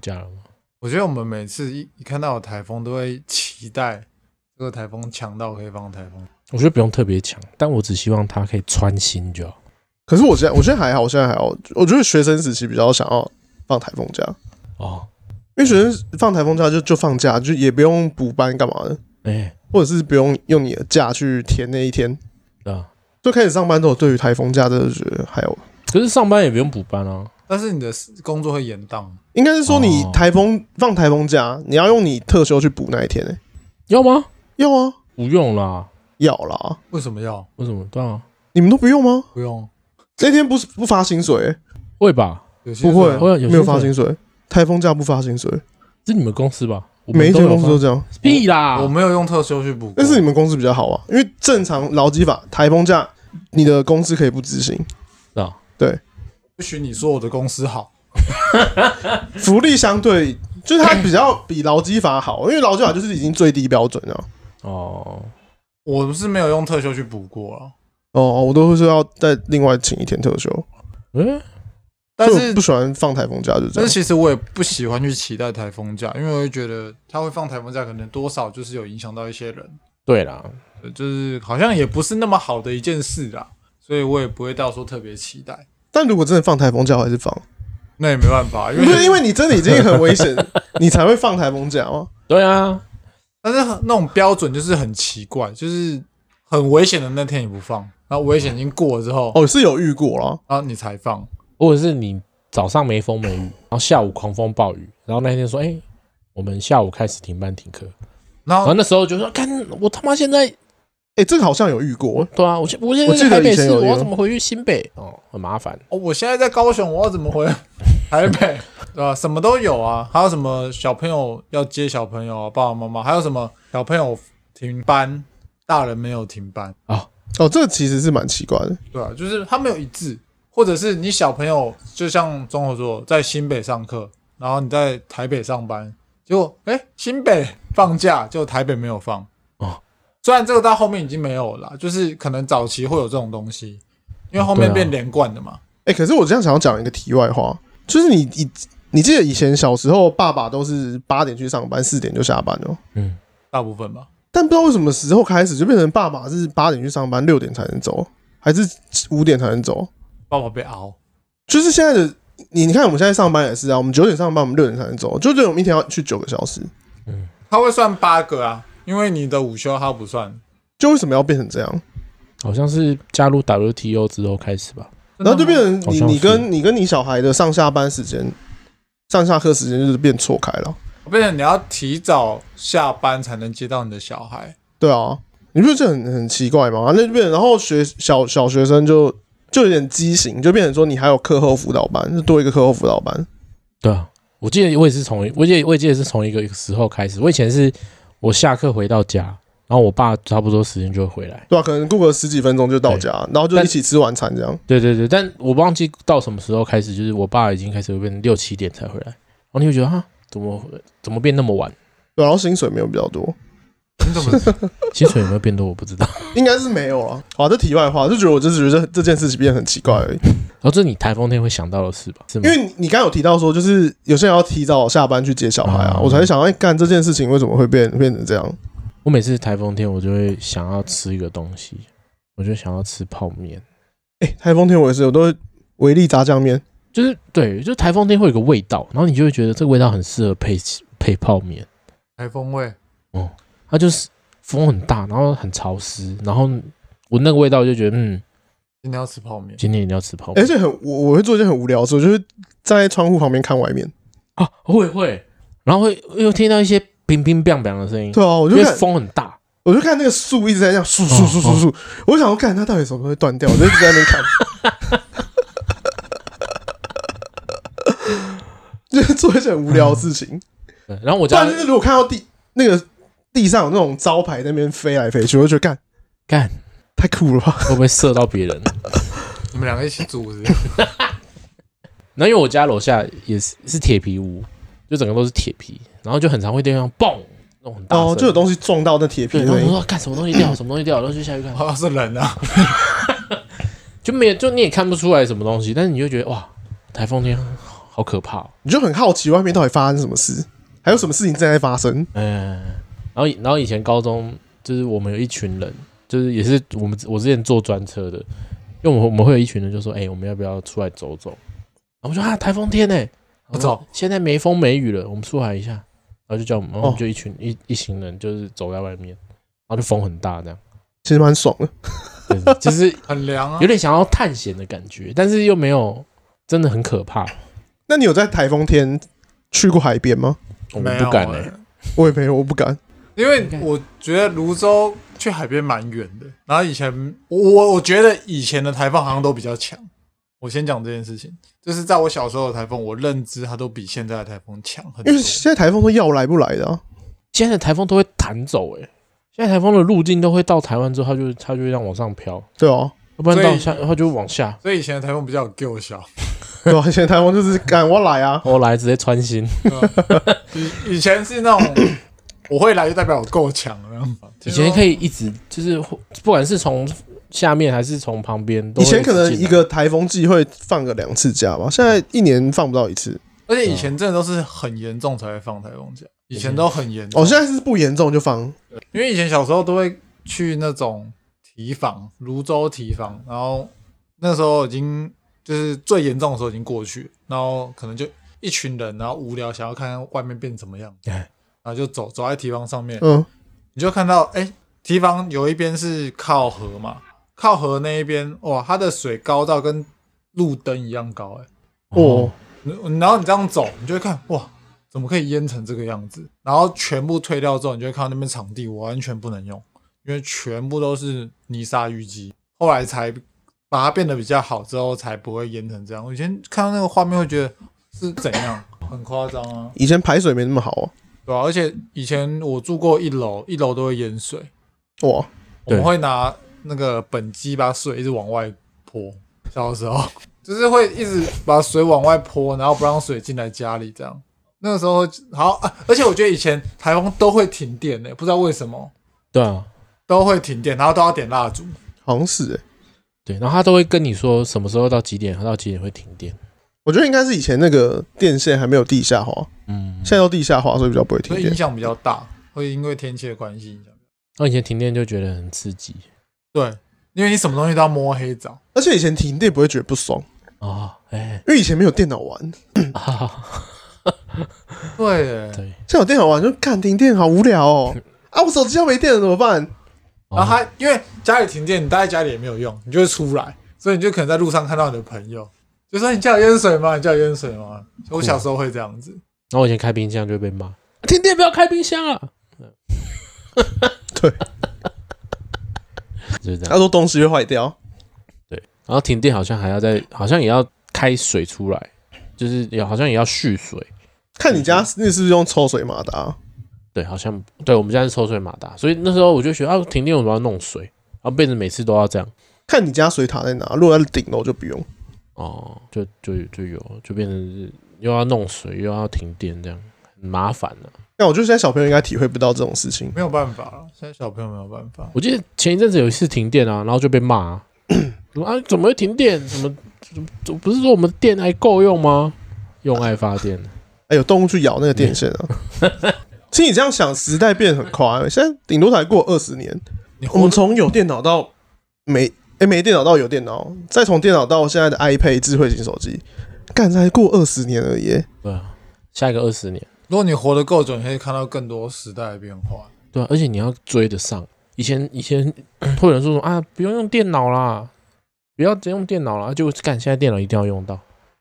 假了吗？我觉得我们每次一一看到有台风，都会期待这个台风强到可以放台风。我觉得不用特别强，但我只希望它可以穿心就好。可是我现在我现在还好，我现在还好。我觉得学生时期比较想要放台风假哦，因为学生放台风假就就放假，就也不用补班干嘛的，哎、欸，或者是不用用你的假去填那一天。对啊，就开始上班之后，对于台风假真的觉得还有。可是上班也不用补班啊，但是你的工作会延宕。应该是说你台风、哦、放台风假，你要用你特休去补那一天呢、欸？要吗？要啊，不用啦，要啦。为什么要？为什么？对啊，你们都不用吗？不用。那天不是不发薪水、欸？会吧？不会，会有没有发薪水。台风假不发薪水，是你们公司吧？每一间公司都这样。屁啦！我没有用特休去补，但是你们公司比较好啊，因为正常劳基法，台风假你的公司可以不执行啊。对，不许你说我的公司好，福利相对就是它比较比劳基法好，因为劳基法就是已经最低标准了。哦，我是没有用特休去补过啊。哦，我都会说要再另外请一天特休。嗯，但是不喜欢放台风假就这样。但是其实我也不喜欢去期待台风假，因为我会觉得他会放台风假，可能多少就是有影响到一些人。对啦，就是好像也不是那么好的一件事啦，所以我也不会到时候特别期待。但如果真的放台风假，还是放，那也没办法，因为不是因为你真的已经很危险，你才会放台风假吗？对啊，但是那种标准就是很奇怪，就是很危险的那天你不放。然后危险已经过了之后，哦，是有遇过了，然后你才放，或者是你早上没风没雨，然后下午狂风暴雨，然后那天说，哎、欸，我们下午开始停班停课，然后，然后那时候就说，看我他妈现在，哎、欸，这个好像有遇过，对啊，我现我现在在台北市，我要怎么回去新北？哦，很麻烦。哦，我现在在高雄，我要怎么回台北？对吧？什么都有啊，还有什么小朋友要接小朋友啊，爸爸妈妈，还有什么小朋友停班，大人没有停班啊。哦哦，这个其实是蛮奇怪的，对啊，就是他没有一致，或者是你小朋友就像中和说，在新北上课，然后你在台北上班，结果哎，新北放假，就台北没有放哦。虽然这个到后面已经没有了，就是可能早期会有这种东西，因为后面变连贯的嘛。哎、啊，可是我这样想要讲一个题外话，就是你你你记得以前小时候，爸爸都是八点去上班，四点就下班哦。嗯，大部分吧。但不知道为什么时候开始就变成爸爸是八点去上班，六点才能走，还是五点才能走？爸爸被熬，就是现在的你，你看我们现在上班也是啊，我们九点上班，我们六点才能走，就这种一天要去九个小时。嗯，他会算八个啊，因为你的午休它不算。就为什么要变成这样？好像是加入 WTO 之后开始吧，然后就变成你你跟你跟你小孩的上下班时间、上下课时间就是变错开了。变成你要提早下班才能接到你的小孩，对啊，你不觉得这很很奇怪吗？那就变成，然后学小小学生就就有点畸形，就变成说你还有课后辅导班，就多一个课后辅导班。对啊，我记得我也是从，我记得我也记得是从一个时候开始。我以前是我下课回到家，然后我爸差不多时间就会回来，对啊，可能过个十几分钟就到家，然后就一起吃晚餐这样。对对对，但我忘记到什么时候开始，就是我爸已经开始会变成六七点才回来，然后你会觉得哈。怎么怎么变那么晚？然后薪水没有比较多，你怎么薪水有没有变多？我不知道，应该是没有了。好，这题外话，就觉得我就是觉得这件事情变得很奇怪而已。然后这是你台风天会想到的事吧？是吗？因为你刚刚有提到说，就是有些人要提早下班去接小孩啊，嗯、我才想，哎，干这件事情为什么会变变成这样？我每次台风天，我就会想要吃一个东西，我就想要吃泡面。哎，台风天我也是，我都会维力炸酱面。就是对，就台风天会有个味道，然后你就会觉得这个味道很适合配配泡面。台风味，哦，它就是风很大，然后很潮湿，然后闻那个味道就觉得，嗯，今天要吃泡面，今天一定要吃泡面。而且很我我会做一件很无聊的事，我就是站在窗户旁边看外面。啊，会会，然后会又听到一些乒乒乓乓的声音。对啊，我就看风很大，我就看那个树一直在这样树树树树树，我想要看它到底什么时候会断掉，我就一直在那边看。就是做一些很无聊的事情，嗯、然后我家是如果看到地那个地上有那种招牌在那边飞来飞去，我就觉得干。干太酷了吧？会不会射到别人？你们两个一起组是？然后因为我家楼下也是是铁皮屋，就整个都是铁皮，然后就很常会地方嘣那种很大哦，就有东西撞到那铁皮。然后说干什么东西掉，什么东西掉，然后就下去看，好像是人啊，就就没有，就你也看不出来什么东西，但是你就觉得哇，台风天。好可怕、哦。你就很好奇外面到底发生什么事，还有什么事情正在发生。嗯，然后然后以前高中就是我们有一群人，就是也是我们我之前坐专车的，因为我们我们会有一群人就说，哎、欸，我们要不要出来走走？然后我说啊，台风天呢，我走。现在没风没雨了，我们出来一下。然后就叫我们，然后我们就一群、哦、一一行人就是走在外面，然后就风很大这样，其实蛮爽的。就是 很凉啊，有点想要探险的感觉，但是又没有真的很可怕。那你有在台风天去过海边吗？我们不敢哎、欸，我也没有，我不敢，因为我觉得泸州去海边蛮远的。然后以前我我觉得以前的台风好像都比较强。我先讲这件事情，就是在我小时候的台风，我认知它都比现在的台风强很多。因为现在台风都要来不来的啊，现在的台风都会弹走哎、欸。现在台风的路径都会到台湾之后，它就它就会让往上飘，对哦，要不然到下，然后就往下。所以以前的台风比较有够小，对啊，以前台风就是赶我来啊，我来直接穿心。以以前是那种我会来就代表我够强了，以前可以一直就是不管是从下面还是从旁边，以前可能一个台风季会放个两次假吧，现在一年放不到一次。而且以前真的都是很严重才会放台风假，以前都很严重。哦，现在是不严重就放。因为以前小时候都会去那种提防，泸州提防，然后那时候已经就是最严重的时候已经过去，然后可能就一群人，然后无聊想要看看外面变怎么样，然后就走走在堤防上面，嗯，你就看到哎，堤防有一边是靠河嘛，靠河那一边哇，它的水高到跟路灯一样高，哎，哦。然后你这样走，你就会看哇，怎么可以淹成这个样子？然后全部退掉之后，你就会看到那边场地完全不能用，因为全部都是泥沙淤积。后来才把它变得比较好，之后才不会淹成这样。我以前看到那个画面会觉得是怎样，很夸张啊！以前排水没那么好啊，对啊，而且以前我住过一楼，一楼都会淹水哇，我们会拿那个本机把水一直往外泼，小的时候。就是会一直把水往外泼，然后不让水进来家里，这样。那个时候好啊，而且我觉得以前台风都会停电呢、欸，不知道为什么。对啊，都会停电，然后都要点蜡烛，好像是哎、欸。对，然后他都会跟你说什么时候到几点，他到几点会停电。我觉得应该是以前那个电线还没有地下化，嗯，现在都地下化，所以比较不会停电，所以影响比较大，会因为天气的关系影响。我以前停电就觉得很刺激，对。因为你什么东西都要摸黑找，而且以前停电不会觉得不爽。哦，哎、欸，因为以前没有电脑玩，对耶，对，现在有电脑玩就看停电好无聊哦，啊，我手机要没电了怎么办？然后还因为家里停电，你待在家里也没有用，你就会出来，所以你就可能在路上看到你的朋友，就说你家有淹水吗？你家有淹水吗？我小时候会这样子，然后我以前开冰箱就会被骂，停电不要开冰箱啊，对。就是这样，他说东西会坏掉，对，然后停电好像还要再，好像也要开水出来，就是也好像也要蓄水。看你家那是不是用抽水马达？对，好像对，我们家是抽水马达，所以那时候我就觉得啊，停电我都要弄水，然后变成每次都要这样。看你家水塔在哪，如果在顶楼就不用。哦，就就就有，就变成是又要弄水又要停电这样，很麻烦了。那我觉得现在小朋友应该体会不到这种事情，没有办法了。现在小朋友没有办法。我记得前一阵子有一次停电啊，然后就被骂啊，啊，怎么会停电？怎么怎么不是说我们电还够用吗？用爱发电，哎，有动物去咬那个电线啊。其实你这样想，时代变得很快，现在顶多才过二十年。我们从有电脑到没哎没电脑到有电脑，再从电脑到现在的 iPad 智慧型手机，干才过二十年而已。对啊，下一个二十年。如果你活得够久，你可以看到更多时代的变化。对啊，而且你要追得上。以前以前 会有人说说啊，不用用电脑啦，不要只用电脑啦，就干。现在电脑一定要用到。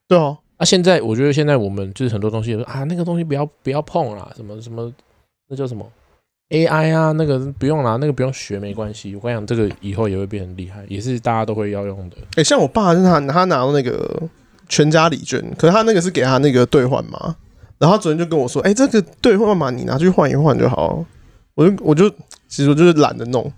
对哦，啊，现在我觉得现在我们就是很多东西说啊，那个东西不要不要碰啦，什么什么，那叫什么 AI 啊，那个不用啦，那个不用学没关系。我跟你讲，这个以后也会变很厉害，也是大家都会要用的。哎、欸，像我爸，他他拿到那个全家礼券，可是他那个是给他那个兑换码。然后他昨天就跟我说：“哎、欸，这个兑换码你拿去换一换就好。”我就我就其实我就是懒得弄。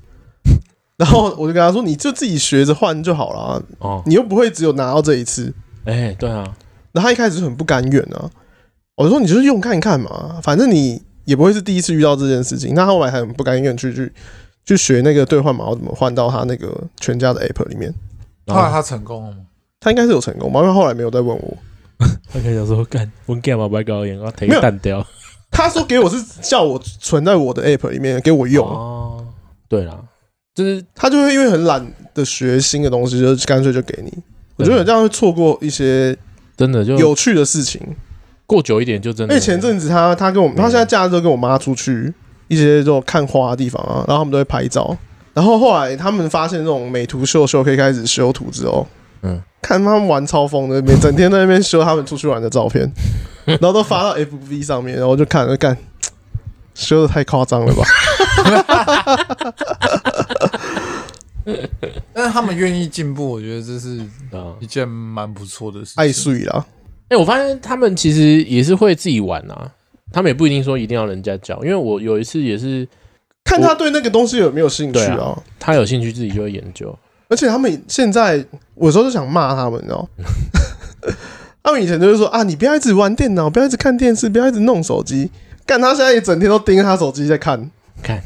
然后我就跟他说：“你就自己学着换就好了。哦，你又不会只有拿到这一次。”哎，对啊。然后他一开始很不甘愿啊。我说：“你就是用看看嘛，反正你也不会是第一次遇到这件事情。”那后来还很不甘愿去去去学那个兑换码，我怎么换到他那个全家的 app 里面。后来他成功了吗？他应该是有成功吧，因为后来没有再问我。他可以想说干，我干嘛不爱搞眼，我要提蛋雕。他说给我是叫我存在我的 app 里面给我用。哦，对啦，就是他就会因为很懒的学新的东西，就干脆就给你。我觉得这样会错过一些真的就有趣的事情。过久一点就真的。因为前阵子他他跟我，他现在假日都跟我妈出去一些这种看花的地方啊，然后他们都会拍照。然后后来他们发现这种美图秀秀可以开始修图之后，嗯，看他们玩超疯的，每整天在那边修他们出去玩的照片，然后都发到 FB 上面，然后就看了看，修的太夸张了吧？但是他们愿意进步，我觉得这是一件蛮不错的事情。爱睡啦，哎，我发现他们其实也是会自己玩啊，他们也不一定说一定要人家教，因为我有一次也是。看他对那个东西有没有兴趣啊，啊？他有兴趣自己就会研究。而且他们现在，我有时候就想骂他们，你知道？他们以前就是说啊，你不要一直玩电脑，不要一直看电视，不要一直弄手机。干他现在一整天都盯着他手机在看，看，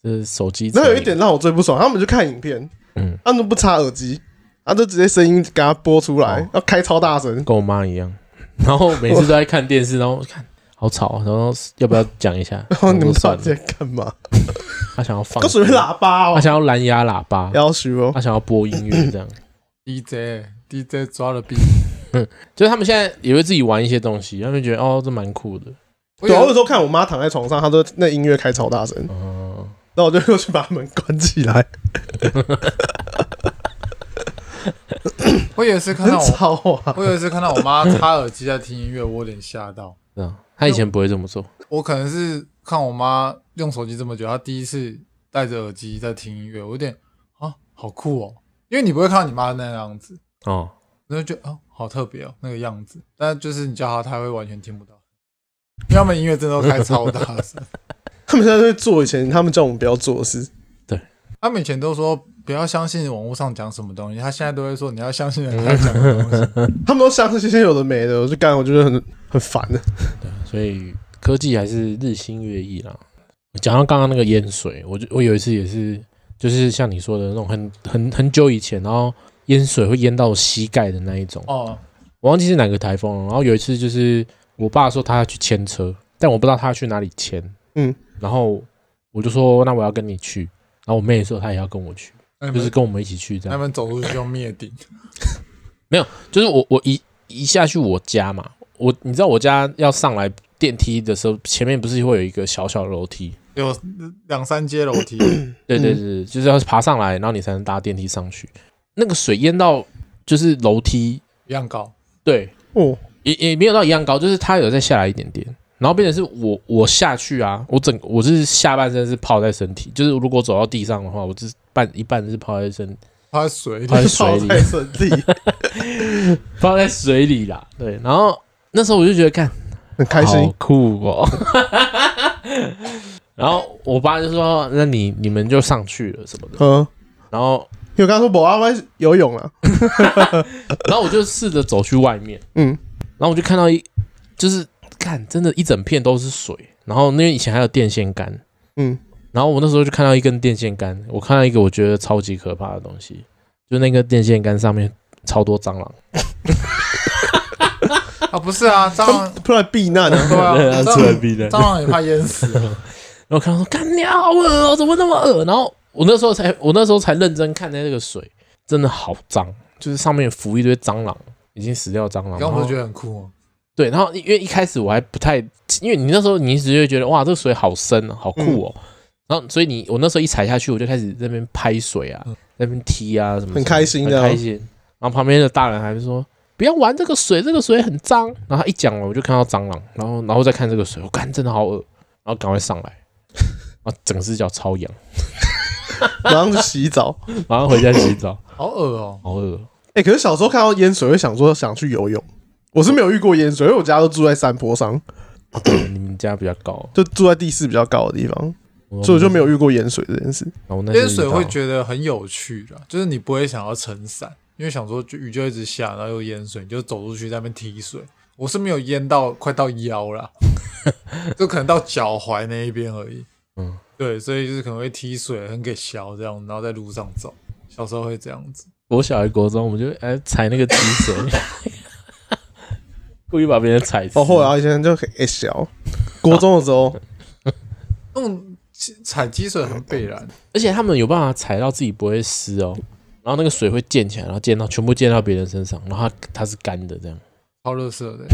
这是手机。那有一点让我最不爽，他们就看影片，嗯，他们都不插耳机，他就直接声音给他播出来，哦、要开超大声，跟我妈一样。然后每次都在看电视，然后看。好吵，然后要不要讲一下？然后你们到底在干嘛？他想要放，都属于喇叭哦。他想要蓝牙喇叭，要许哦。他想要播音乐这样。DJ DJ 抓了 B，嗯，就是他们现在也会自己玩一些东西，他们觉得哦，这蛮酷的。对，有的时候看我妈躺在床上，她都那音乐开超大声，哦，那我就又去把门关起来。我有一次看到我，我有一次看到我妈插耳机在听音乐，我有点吓到。嗯，他以前不会这么做。我可能是看我妈用手机这么久，她第一次戴着耳机在听音乐，我有点啊，好酷哦！因为你不会看到你妈那个样子哦，然后就哦，好特别哦，那个样子。但就是你叫她，她会完全听不到，因为他们音乐真的都开超大声。他们现在在做以前他们叫我们不要做的事。对，他们以前都说。不要相信网络上讲什么东西，他现在都会说你要相信人家讲的东西。他们都相信这些有的没的，我就干，我觉得很很烦的。对，所以科技还是日新月异啦。讲到刚刚那个淹水，我就我有一次也是，就是像你说的那种很很很久以前，然后淹水会淹到膝盖的那一种。哦，我忘记是哪个台风了。然后有一次就是我爸说他要去牵车，但我不知道他要去哪里牵。嗯，然后我就说那我要跟你去。然后我妹说她也要跟我去。就是跟我们一起去这样，他们走路就要灭顶，没有，就是我我一一下去我家嘛，我你知道我家要上来电梯的时候，前面不是会有一个小小的楼梯，有两三阶楼梯，对对对，就是要爬上来，然后你才能搭电梯上去。那个水淹到就是楼梯一样高，对，哦，也也没有到一样高，就是它有再下来一点点。然后变成是我我下去啊，我整我是下半身是泡在身体，就是如果走到地上的话，我是半一半是泡在身，泡在水里，泡在水里，泡在身体，泡在水里啦。对，然后那时候我就觉得看很开心，酷哦。然后我爸就说：“那你你们就上去了什么的。”嗯，然后因为我刚刚说我阿妈游泳了，然后我就试着走去外面，嗯，然后我就看到一就是。看，真的，一整片都是水。然后，因为以前还有电线杆，嗯，然后我那时候就看到一根电线杆，我看到一个我觉得超级可怕的东西，就那个电线杆上面超多蟑螂。啊，不是啊，蟑螂 出来避难的，对啊，出来避难，蟑螂也怕淹死。然后看到说，干你好恶哦，怎么那么恶？然后我那时候才，我那时候才认真看待这个水，真的好脏，就是上面浮一堆蟑螂，已经死掉蟑螂。刚不是觉得很酷哦？对，然后因为一开始我还不太，因为你那时候你一直就会觉得哇，这个水好深啊，好酷哦。嗯、然后所以你我那时候一踩下去，我就开始在那边拍水啊，在那边踢啊什么，很开心的，很开心。然后旁边的大人还是说不要玩这个水，这个水很脏。然后他一讲了，我就看到蟑螂，然后然后再看这个水，我看真的好恶，然后赶快上来，然后整只脚超痒，马上去洗澡，马上回家洗澡，好恶哦，好恶。哎、欸，可是小时候看到淹水会想说想去游泳。我是没有遇过淹水，因为我家都住在山坡上。对，你们家比较高，就住在地势比较高的地方，所以我就没有遇过淹水这件事。淹水会觉得很有趣的，就是你不会想要撑伞，因为想说雨就一直下，然后又淹水，你就走出去在那边踢水。我是没有淹到快到腰了，就可能到脚踝那一边而已。嗯，对，所以就是可能会踢水，很给削这样，然后在路上走。小时候会这样子。我小学、国中，我们就哎踩那个踢水。故意把别人踩死。哦，后来以前就很小，国中的时候，那种踩积水很必然，而且他们有办法踩到自己不会湿哦，然后那个水会溅起来，然后溅到全部溅到别人身上，然后它它是干的，这样超热色的，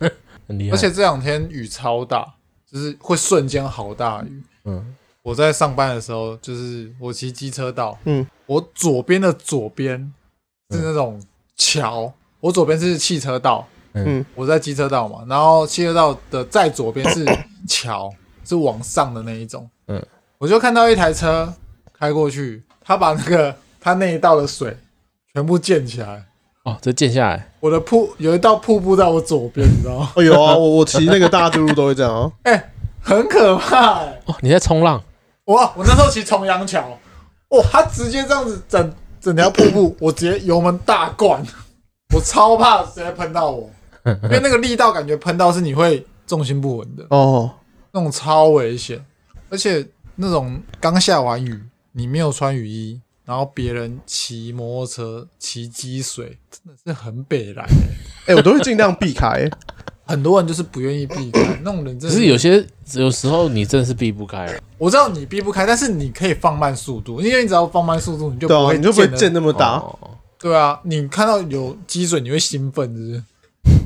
很厉害。而且这两天雨超大，就是会瞬间好大雨。嗯，我在上班的时候，就是我骑机车道，嗯，我左边的左边是那种桥，我左边是汽车道，嗯，我在机车道嘛，然后汽车道的再左边是桥，是往上的那一种，嗯，我就看到一台车开过去，他把那个 他那一道的水全部溅起来，哦，这溅下来，我的瀑有一道瀑布在我左边，你知道吗？哦，有啊，我我骑那个大渡路都会这样啊，哎，很可怕哎。哦，你在冲浪，哇！我那时候骑重阳桥，哇，他直接这样子整整条瀑布，我直接油门大灌，我超怕直接喷到我，因为那个力道感觉喷到是你会重心不稳的，哦，那种超危险，而且那种刚下完雨，你没有穿雨衣，然后别人骑摩托车骑积水，真的是很北来、欸。哎，我都会尽量避开。很多人就是不愿意避开那种人，真的只是有些有时候你真的是避不开了。我知道你避不开，但是你可以放慢速度，因为你只要放慢速度，你就不会、对啊，你就不会溅那么大。哦对啊，你看到有积水，你会兴奋，是不是？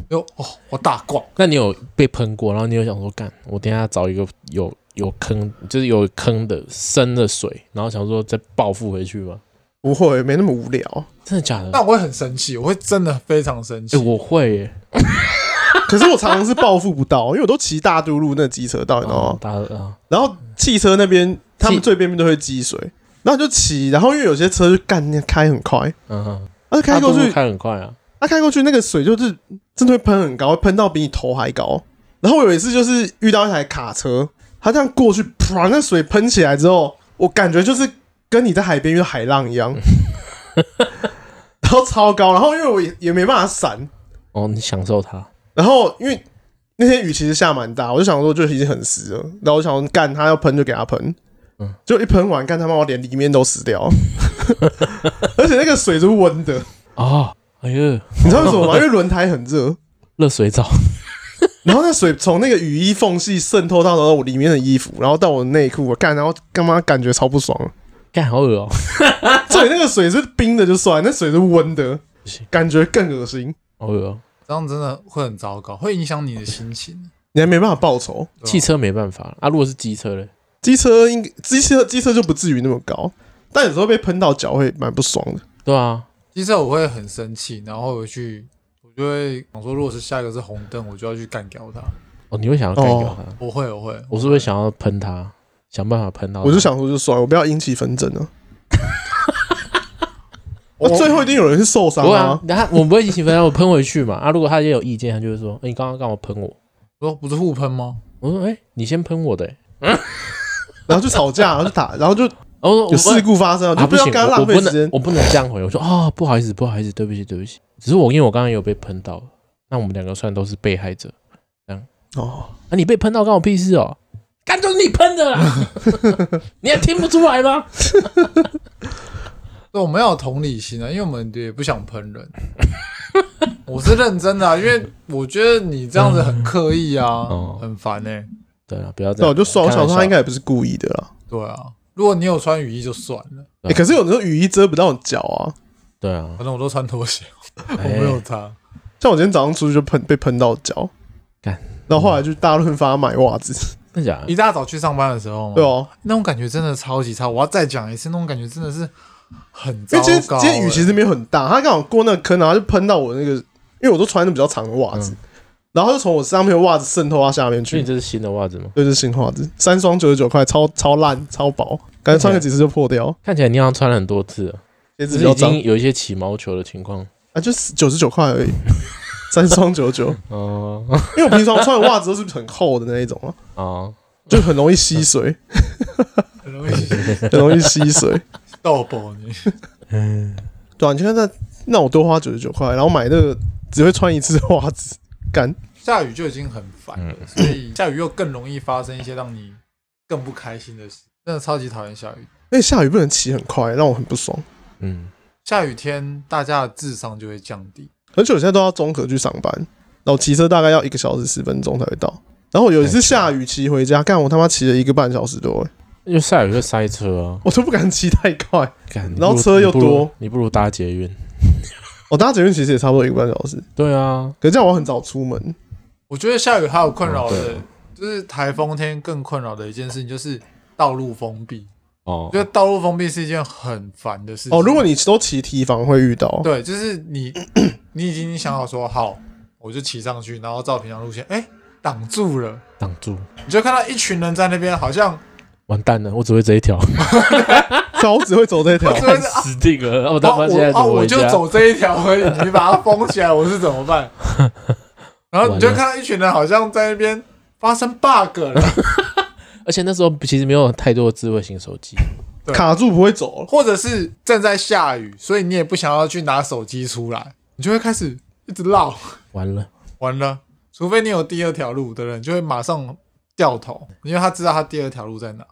就哦，我大挂。那你有被喷过，然后你有想说，干，我等一下找一个有有坑，就是有坑的深的水，然后想说再报复回去吗？不会，没那么无聊。真的假的？那我会很生气，我会真的非常生气。欸、我会耶，可是我常常是报复不到，因为我都骑大都路那机车道，你知道吗？大啊，然后汽车那边他们最边边都会积水，然后就骑，然后因为有些车就干开很快，嗯哼，他开过去开很快啊，他开过去那个水就是真的会喷很高，会喷到比你头还高。然后我有一次就是遇到一台卡车，它这样过去，啪，那水喷起来之后，我感觉就是跟你在海边遇到海浪一样，然后超高，然后因为我也也没办法闪，哦，你享受它，然后因为那天雨其实下蛮大，我就想说就已经很湿了，然后我想说干他要喷就给他喷，嗯，就一喷完干他妈我连里面都湿掉，而且那个水是温的。啊，哎呀，你知道为什么吗？因为轮胎很热，热水澡，然后那水从那个雨衣缝隙渗透到了我里面的衣服，然后到我的内裤，我干，然后干嘛感觉超不爽，干好恶哦，所以那个水是冰的就算，那水是温的，感觉更恶心，好恶哦，这样真的会很糟糕，会影响你的心情，你还没办法报仇。汽车没办法啊，如果是机车嘞，机车应机车机车就不至于那么高，但有时候被喷到脚会蛮不爽的。对啊，机车我会很生气，然后回去我就会想说，如果是下一个是红灯，我就要去干掉他。哦，你会想要干掉他？我会，我会，我是会想要喷他，想办法喷到。我就想说就算了，我不要引起纷争了。我最后一定有人是受伤啊！然后我不会引起纷争，我喷回去嘛。啊，如果他也有意见，他就会说：“哎，你刚刚干嘛喷我？”我说：“不是互喷吗？”我说：“哎，你先喷我的。”然后就吵架，然后就打，然后就哦有事故发生，就不要跟他浪费时间。我不能这样回。我说：“哦，不好意思，不好意思，对不起，对不起。只是我因为我刚刚有被喷到，那我们两个算都是被害者。这样哦，那你被喷到关我屁事哦？干就是你喷的啦，你还听不出来吗？”对，我们要有同理心啊，因为我们也不想喷人。我是认真的啊，因为我觉得你这样子很刻意啊，很烦欸。对啊，不要这样。我就算，我想说他应该也不是故意的啦。对啊，如果你有穿雨衣就算了。哎，可是有时候雨衣遮不到脚啊。对啊，反正我都穿拖鞋，我没有擦。像我今天早上出去就喷，被喷到脚。干，然后后来就大润发买袜子。真假？一大早去上班的时候，对哦，那种感觉真的超级差。我要再讲一次，那种感觉真的是。很糟糕。因为今天今天雨其实没有很大，他刚好过那个坑，然后就喷到我那个，因为我都穿的比较长的袜子，然后就从我上面的袜子渗透到下面去。所以这是新的袜子吗？对，这是新袜子，三双九十九块，超超烂，超薄，感觉穿个几次就破掉。看起来你好像穿了很多次了，鞋子已经有一些起毛球的情况啊，就是九十九块而已，三双九九。哦，因为我平常穿的袜子都是很厚的那一种啊，哦，就很容易吸水，很容易很容易吸水。豆包你，嗯，对啊，你看那那我多花九十九块，然后买那个只会穿一次的袜子，干。下雨就已经很烦了，所以下雨又更容易发生一些让你更不开心的事。真的超级讨厌下雨，因为下雨不能骑很快，让我很不爽。嗯，下雨天大家的智商就会降低，而且我现在都要综合去上班，然后骑车大概要一个小时十分钟才会到。然后有一次下雨骑回家，干我他妈骑了一个半小时多，因为下雨会塞车啊，我都不敢骑太快。干然后车又多，你不如搭捷运。我搭捷运其实也差不多一个半小时。对啊，可是这样我很早出门。我觉得下雨还有困扰的，哦就是台风天更困扰的一件事情，就是道路封闭。哦，我觉得道路封闭是一件很烦的事情。哦，如果你都骑堤防会遇到。对，就是你 你已经想好说好，我就骑上去，然后照平常路线，哎，挡住了，挡住，你就看到一群人在那边，好像完蛋了，我只会 这一条，我只会走这一条，死定了。我他妈现在哦，我就走这一条而已，你把它封起来，我是怎么办？然后你就看到一群人好像在那边发生 bug 了。而且那时候其实没有太多的智慧型手机，卡住不会走，或者是正在下雨，所以你也不想要去拿手机出来，你就会开始一直绕。完了，完了，除非你有第二条路的人，就会马上掉头，因为他知道他第二条路在哪。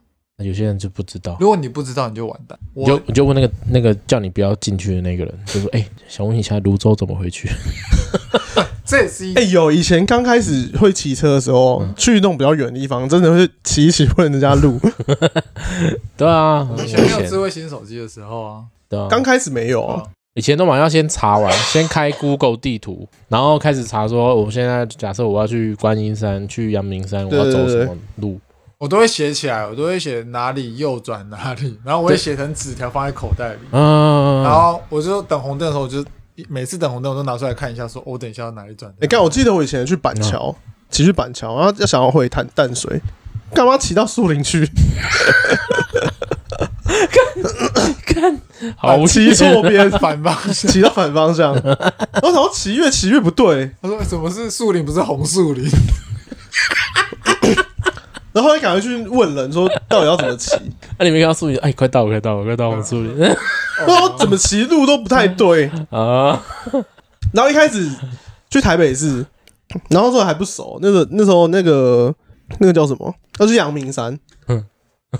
有些人就不知道，如果你不知道，你就完蛋。我就我就问那个那个叫你不要进去的那个人，就说：“哎、欸，想问一下泸州怎么回去？” 这也是一哎、欸，有以前刚开始会骑车的时候，嗯、去那种比较远的地方，真的会骑一骑问人家路。对啊，以前没有智慧型手机的时候啊，对啊，刚开始没有啊，以前都嘛要先查完，先开 Google 地图，然后开始查说，我现在假设我要去观音山、去阳明山，我要走什么路。我都会写起来，我都会写哪里右转哪里，然后我会写成纸条放在口袋里。嗯，然后我就等红灯的时候，我就每次等红灯我都拿出来看一下，说我等一下要哪里转。你看，我记得我以前去板桥，骑去板桥，然后要想要回淡淡水，干嘛骑到树林去？看，看，好骑错边 反方向，骑到反方向。我想骑越骑越不对。他说：“什么是树林？不是红树林。”然后会赶快去问人说，到底要怎么骑？那、啊、你没看到树林？哎，快到，快到，快到红树林！不知道怎么骑路都不太对 啊。然后一开始去台北市，然后那时候还不熟，那个那时候那个那个叫什么？要去阳明山。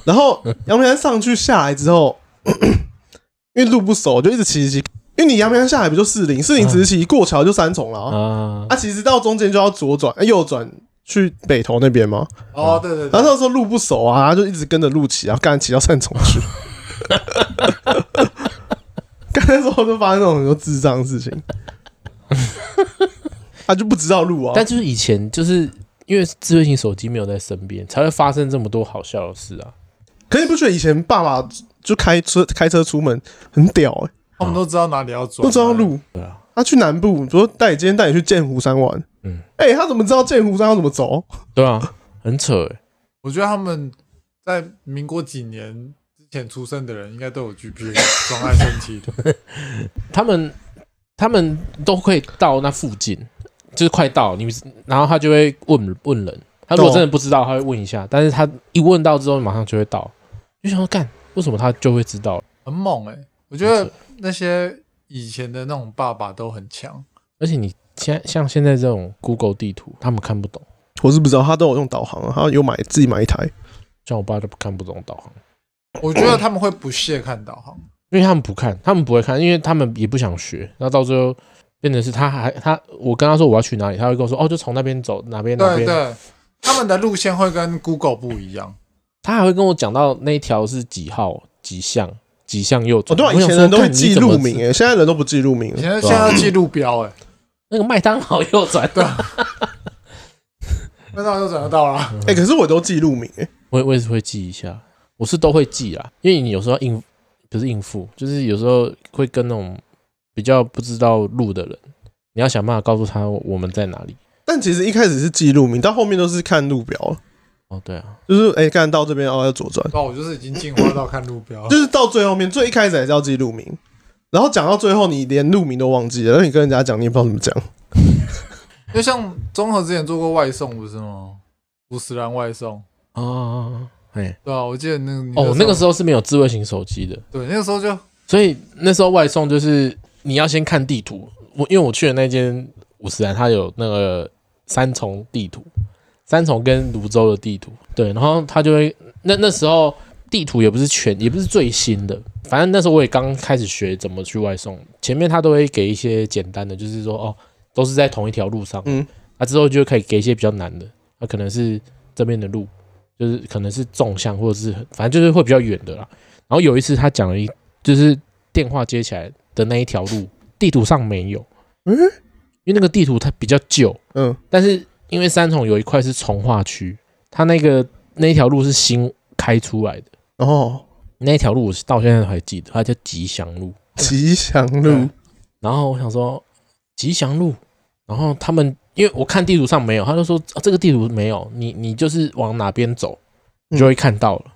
然后阳明山上去下来之后，因为路不熟，就一直骑骑。因为你阳明山下来不就四零？四零直骑过桥就三重了啊。啊，其实到中间就要左转，右转。去北投那边吗？哦，对对，对，然后那时候路不熟啊，他就一直跟着路骑，然后刚骑到三重去。刚才时候就发生那种很多智障的事情，他就不知道路啊。但就是以前就是因为智慧型手机没有在身边，才会发生这么多好笑的事啊。可是你不觉得以前爸爸就开车开车出门很屌哎、欸？他们都知道哪里要走，都知道路。对啊，他去南部，比如说带你今天带你去剑湖山玩。嗯，哎、欸，他怎么知道剑湖山要怎么走？对啊，很扯哎、欸。我觉得他们在民国几年之前出生的人，应该都有 GPS 装在身体的。他们他们都会到那附近，就是快到你，然后他就会问问人。他如果真的不知道，他会问一下。但是他一问到之后，马上就会到。就想要干，为什么他就会知道？很猛哎、欸！我觉得那些以前的那种爸爸都很强，而且你。现像现在这种 Google 地图，他们看不懂。我是不知道，他都有用导航啊，他有买自己买一台。像我爸都看不懂导航。我觉得他们会不屑看导航，因为他们不看，他们不会看，因为他们也不想学。然后到最后变成是他还他，我跟他说我要去哪里，他会跟我说哦，就从那边走，哪边哪边。对对，他们的路线会跟 Google 不一样。他还会跟我讲到那一条是几号几巷几巷右转。哦，对啊，以前人都会记路名诶，现在人都不记路名了，现在现在要记路标诶。那个麦当劳右转的，麦当劳右转就到了。哎，可是我都记路名哎，我我也是会记一下，我是都会记啦，因为你有时候应不是应付，就是有时候会跟那种比较不知道路的人，你要想办法告诉他我们在哪里。但其实一开始是记路名，到后面都是看路标。哦，对啊，就是哎，看到这边哦要左转。哦，我就是已经进化到看路标，就是到最后面最一开始还是要记路名。然后讲到最后，你连路名都忘记了，那你跟人家讲，你也不知道怎么讲。因为像中和之前做过外送，不是吗？五十岚外送啊，哎，对啊，我记得那个哦，那个时候是没有智慧型手机的，对，那个时候就，所以那时候外送就是你要先看地图。我因为我去的那间五十岚，它有那个三重地图，三重跟泸州的地图，对，然后他就会那那时候地图也不是全，也不是最新的。反正那时候我也刚开始学怎么去外送，前面他都会给一些简单的，就是说哦，都是在同一条路上，嗯，啊，之后就可以给一些比较难的，那、啊、可能是这边的路，就是可能是纵向，或者是反正就是会比较远的啦。然后有一次他讲了一，就是电话接起来的那一条路，地图上没有，嗯，因为那个地图它比较旧，嗯，但是因为三重有一块是从化区，它那个那一条路是新开出来的哦，那条路我是到现在都还记得，它叫吉祥路，吉祥路。然后我想说吉祥路，然后他们因为我看地图上没有，他就说、啊、这个地图没有，你你就是往哪边走，你就会看到了。嗯、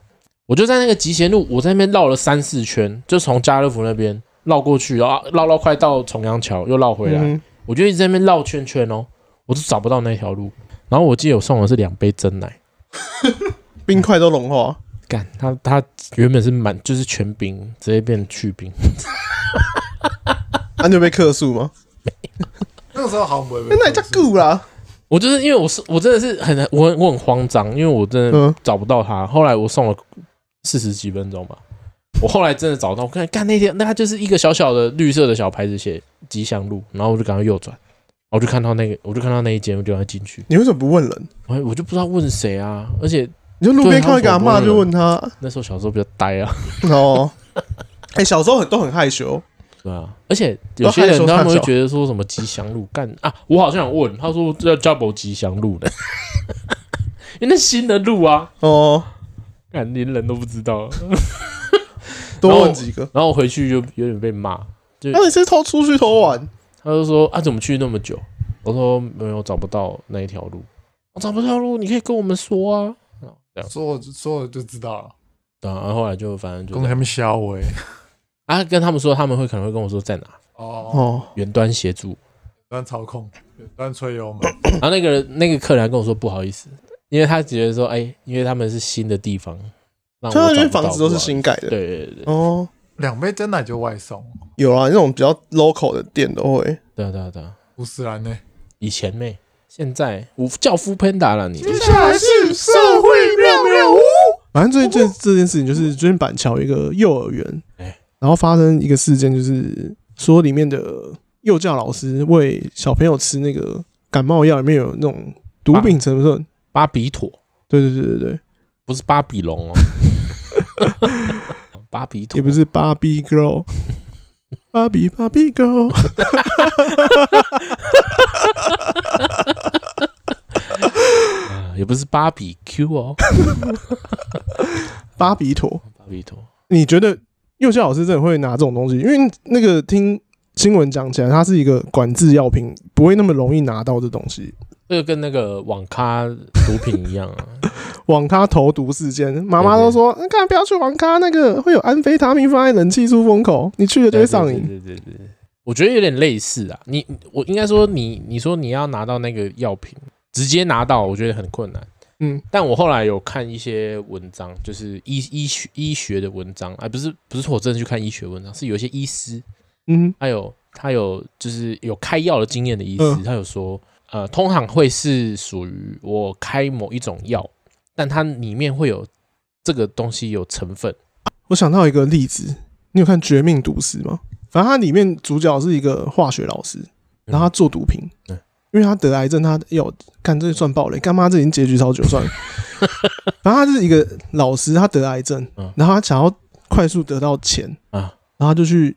我就在那个吉祥路，我在那边绕了三四圈，就从家乐福那边绕过去，然后绕绕快到重阳桥，又绕回来，嗯、我就一直在那边绕圈圈哦，我都找不到那条路。然后我记得我送的是两杯珍奶，冰块都融化，干他他原本是满就是全冰，直接变去冰。那、啊、你有被克数吗？那个时候好像不会被。那叫够啦。我就是因为我是我真的是很我很我很慌张，因为我真的找不到他。嗯、后来我送了四十几分钟吧，我后来真的找到。我看干那天，那他就是一个小小的绿色的小牌子，写吉祥路，然后我就赶快右转，我就看到那个，我就看到那一间，我就赶快进去。你为什么不问人？我我就不知道问谁啊，而且你就路边看到一个阿嬷就问他。那时候小时候比较呆啊。哦，哎、欸，小时候很都很害羞。对啊，而且有些人他们会觉得说什么吉祥路干啊，我好像想问，他说这叫 Double 吉祥路的，因为那新的路啊，哦，干连人都不知道，多问几个，然后我回去就有点被骂，就那你是偷出去偷玩？他就说啊，怎么去那么久？我说没有找不到那一条路，我找不到路，你可以跟我们说啊，这样说说了就知道了，对啊，然后后来就反正就跟他们销毁。啊，跟他们说，他们会可能会跟我说在哪哦，远端协助，远端操控，远端吹油门。然后那个那个客人还跟我说不好意思，因为他觉得说，哎，因为他们是新的地方，那边房子都是新盖的。对对对。哦，两杯真奶就外送，有啊，那种比较 local 的店都会。对啊对啊对啊。五十兰呢？以前呢？现在我叫 foodpanda 了。你接下来是社会妙妙屋。反正最近这这件事情就是最近板桥一个幼儿园，哎。然后发生一个事件，就是说里面的幼教老师喂小朋友吃那个感冒药，里面有那种毒品成分，巴比妥。对对对对对，不是巴比龙哦，巴比妥也不是芭比 girl，芭比芭比 girl，也不是芭比 Q 哦，芭比妥，芭比妥，你觉得？幼教老师真的会拿这种东西，因为那个听新闻讲起来，它是一个管制药品，不会那么容易拿到的东西。这个跟那个网咖毒品一样啊，网咖投毒事件，妈妈都说：“你看，不要去网咖，那个会有安非他命放在冷气出风口，你去了就会上瘾。”对对对对，我觉得有点类似啊。你我应该说你，你说你要拿到那个药品，直接拿到，我觉得很困难。嗯，但我后来有看一些文章，就是医医学医学的文章，哎，不是不是说我真的去看医学文章，是有一些医师，嗯，还有他有就是有开药的经验的医师，他有说，呃，通常会是属于我开某一种药，但它里面会有这个东西有成分。我想到一个例子，你有看《绝命毒师》吗？反正它里面主角是一个化学老师，然后他做毒品，嗯。因为他得癌症，他要看这算暴雷，干妈？这已经结局超久算了。反正他是一个老师，他得癌症，然后他想要快速得到钱啊，然后他就去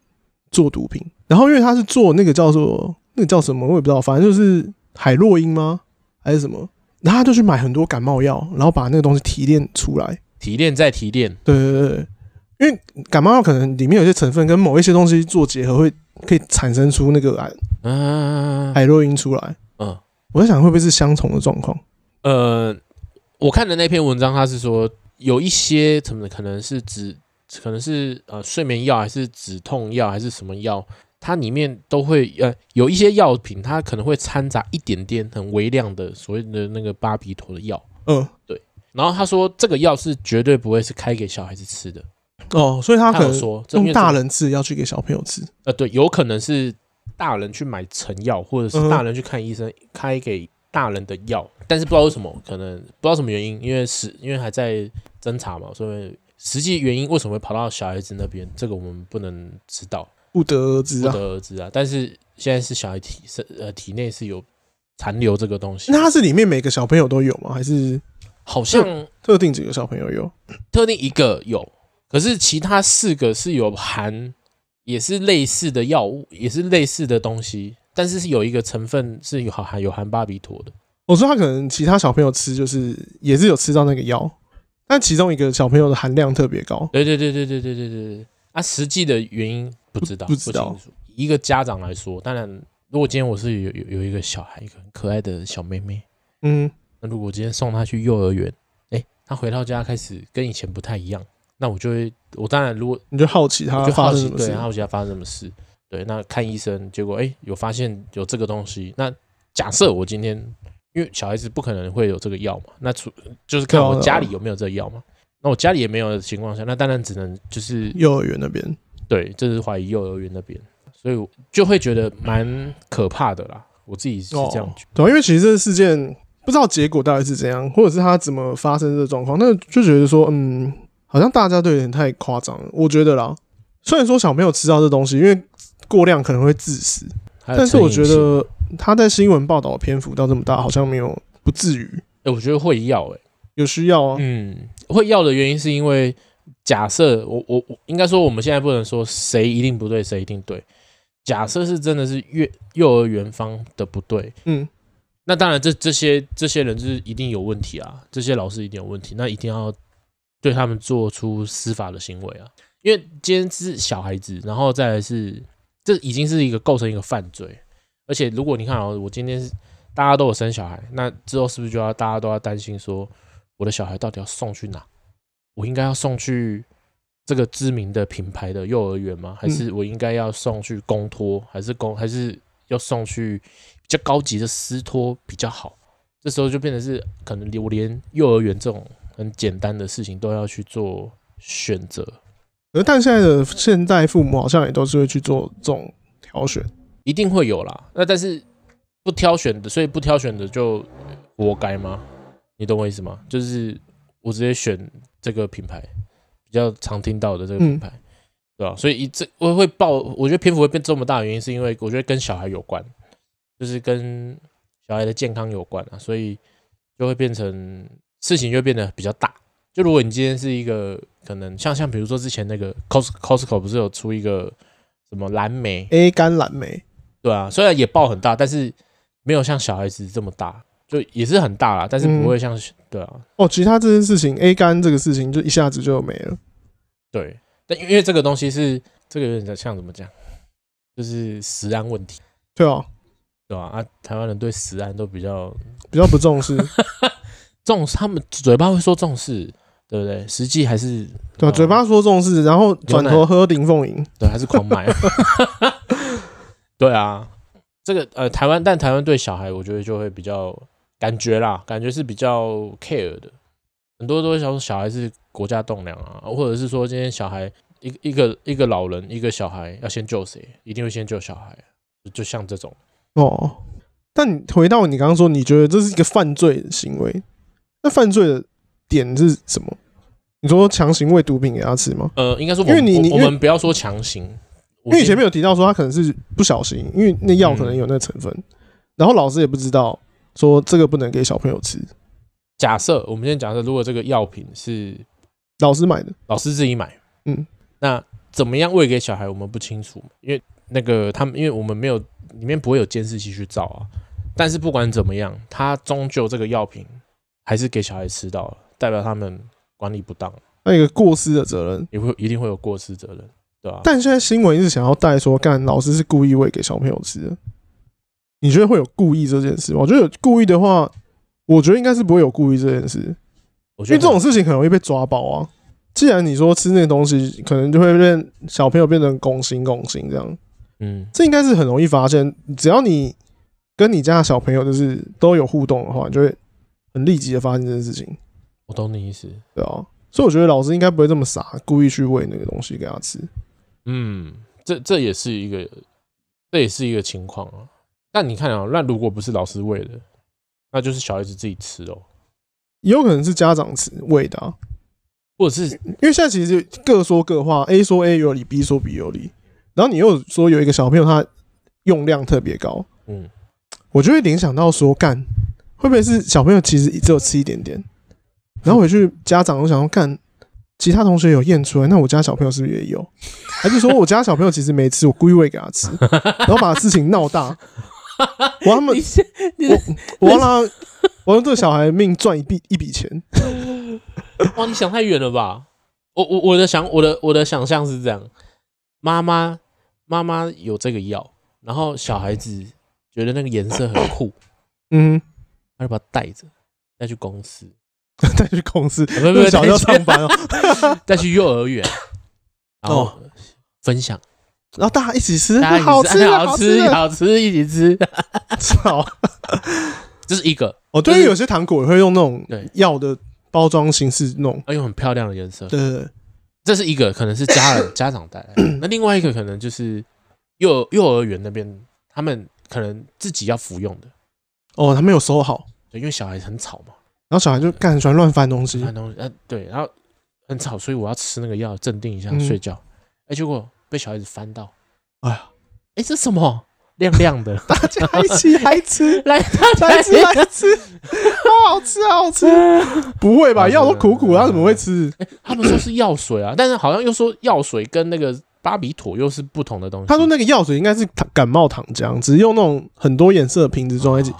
做毒品。然后因为他是做那个叫做那个叫什么，我也不知道，反正就是海洛因吗？还是什么？然后他就去买很多感冒药，然后把那个东西提炼出来，提炼再提炼。对对对，因为感冒药可能里面有些成分跟某一些东西做结合，会可以产生出那个癌嗯海洛因出来。嗯，我在想会不会是相同的状况？呃，我看的那篇文章，他是说有一些什么可能是止，可能是呃睡眠药，还是止痛药，还是什么药，它里面都会呃有一些药品，它可能会掺杂一点点很微量的所谓的那个巴比妥的药。嗯，对。然后他说这个药是绝对不会是开给小孩子吃的。哦，所以他可能说用大人吃要去给小朋友吃。呃，对，有可能是。大人去买成药，或者是大人去看医生开给大人的药，但是不知道为什么，可能不知道什么原因，因为是因为还在侦查嘛，所以实际原因为什么会跑到小孩子那边，这个我们不能知道，不得而知啊，不得而知啊。但是现在是小孩体是呃体内是有残留这个东西。那它是里面每个小朋友都有吗？还是好像特定几个小朋友有？特定一个有，可是其他四个是有含，也是类似的药物，也是类似的东西，但是是有一个成分是有含有含巴比妥的。我说他可能其他小朋友吃就是也是有吃到那个药，但其中一个小朋友的含量特别高。对对对对对对对对对。啊，实际的原因不知道，不，不知道。一个家长来说，当然，如果今天我是有有有一个小孩，一个很可爱的小妹妹，嗯，那如果今天送她去幼儿园，哎，她回到家开始跟以前不太一样，那我就会，我当然如果你就好奇她发生什么事，对，好奇她发生什么事，对，那看医生，结果哎有发现有这个东西，那假设我今天。因为小孩子不可能会有这个药嘛，那除就是看我家里有没有这个药嘛。那我家里也没有的情况下，那当然只能就是幼儿园那边。对，这是怀疑幼儿园那边，所以就会觉得蛮可怕的啦。我自己是这样觉得。哦，对，因为其实这个事件不知道结果到底是怎样，或者是他怎么发生这个状况，那就觉得说，嗯，好像大家都有点太夸张了。我觉得啦，虽然说小朋友吃到这东西，因为过量可能会致死，但是我觉得。他在新闻报道的篇幅到这么大，好像没有不至于。哎，我觉得会要哎，有需要啊。嗯，会要的原因是因为假设我我我应该说我们现在不能说谁一定不对，谁一定对。假设是真的是幼幼儿园方的不对，嗯，那当然这这些这些人就是一定有问题啊，这些老师一定有问题，那一定要对他们做出司法的行为啊。因为今天是小孩子，然后再来是这已经是一个构成一个犯罪。而且，如果你看啊，我今天是大家都有生小孩，那之后是不是就要大家都要担心说，我的小孩到底要送去哪？我应该要送去这个知名的品牌的幼儿园吗？还是我应该要送去公托？还是公还是要送去比较高级的私托比较好？这时候就变成是可能我连幼儿园这种很简单的事情都要去做选择。而但现在的现代父母好像也都是会去做这种挑选。一定会有啦，那但是不挑选的，所以不挑选的就活该吗？你懂我意思吗？就是我直接选这个品牌，比较常听到的这个品牌，嗯、对吧？所以一这我会报，我觉得篇幅会变这么大的原因，是因为我觉得跟小孩有关，就是跟小孩的健康有关啊，所以就会变成事情就变得比较大。就如果你今天是一个可能像像比如说之前那个 Costco 不是有出一个什么蓝莓 A 肝蓝莓。对啊，虽然也爆很大，但是没有像小孩子这么大，就也是很大啦，但是不会像、嗯、对啊。哦，其他这件事情，A 肝这个事情就一下子就没了。对，但因为这个东西是这个有点像怎么讲，就是食安问题。对啊，对吧？啊，台湾人对食安都比较比较不重视，重视他们嘴巴会说重视，对不对？实际还是对、啊，嘴巴说重视，然后转头喝林凤营，对，还是狂买。对啊，这个呃，台湾，但台湾对小孩，我觉得就会比较感觉啦，感觉是比较 care 的，很多都会想说小孩是国家栋梁啊，或者是说今天小孩一一个一个老人一个小孩要先救谁，一定会先救小孩，就像这种哦。但你回到你刚刚说，你觉得这是一个犯罪的行为，那犯罪的点是什么？你说强行喂毒品给他吃吗？呃，应该说，因为你你我们不要说强行。因为以前面有提到说他可能是不小心，因为那药可能有那个成分，然后老师也不知道说这个不能给小朋友吃。假设我们先假设，如果这个药品是老师买的，老师自己买，嗯，那怎么样喂给小孩，我们不清楚，因为那个他们，因为我们没有里面不会有监视器去照啊。但是不管怎么样，他终究这个药品还是给小孩吃到了，代表他们管理不当，那一个过失的责任也会一定会有过失责任。对啊，但现在新闻一直想要带说，干老师是故意喂给小朋友吃的。你觉得会有故意这件事吗？我觉得有故意的话，我觉得应该是不会有故意这件事。因为这种事情很容易被抓包啊。既然你说吃那个东西，可能就会变小朋友变成拱形拱形这样。嗯，这应该是很容易发现。只要你跟你家的小朋友就是都有互动的话，你就会很立即的发现这件事情。我懂你意思，对啊。所以我觉得老师应该不会这么傻，故意去喂那个东西给他吃。嗯，这这也是一个，这也是一个情况啊。但你看啊，那如果不是老师喂的，那就是小孩子自己吃哦。也有可能是家长吃喂的啊，或者是因为现在其实各说各话，A 说 A 有理，B 说 B 有理。然后你又说有一个小朋友他用量特别高，嗯，我就会联想到说，干会不会是小朋友其实只有吃一点点，然后回去家长我想要，干其他同学有验出来，那我家小朋友是不是也有？还是说我家小朋友其实没吃，我故意喂给他吃，然后把事情闹大，我他们我我让他我让这个小孩命赚一笔一笔钱。哇，你想太远了吧？我我我的想我的我的想象是这样：妈妈妈妈有这个药，然后小孩子觉得那个颜色很酷，嗯，他就把它带着带去公司，带去公司，不不不，小要上班哦，带去幼儿园，然后分享，然后大家一起吃，好吃 好吃 好吃，一起吃，操，这是一个哦，对，有些糖果也会用那种药的。包装形式弄，用很漂亮的颜色。对，对，对，这是一个可能是家人家长带来的。那另外一个可能就是幼幼儿园那边，他们可能自己要服用的。哦，他没有收好，对，因为小孩很吵嘛。然后小孩就干很喜欢乱翻东西，翻东西。呃，对，然后很吵，所以我要吃那个药镇定一下，睡觉。哎，结果被小孩子翻到，哎呀，哎，这什么？亮亮的，大家一起来吃，来大家来吃来吃，好好吃好吃。不会吧？药都苦苦，他怎么会吃？他们说是药水啊，但是好像又说药水跟那个巴比妥又是不同的东西。他说那个药水应该是感冒糖浆，只是用那种很多颜色的瓶子装在一起。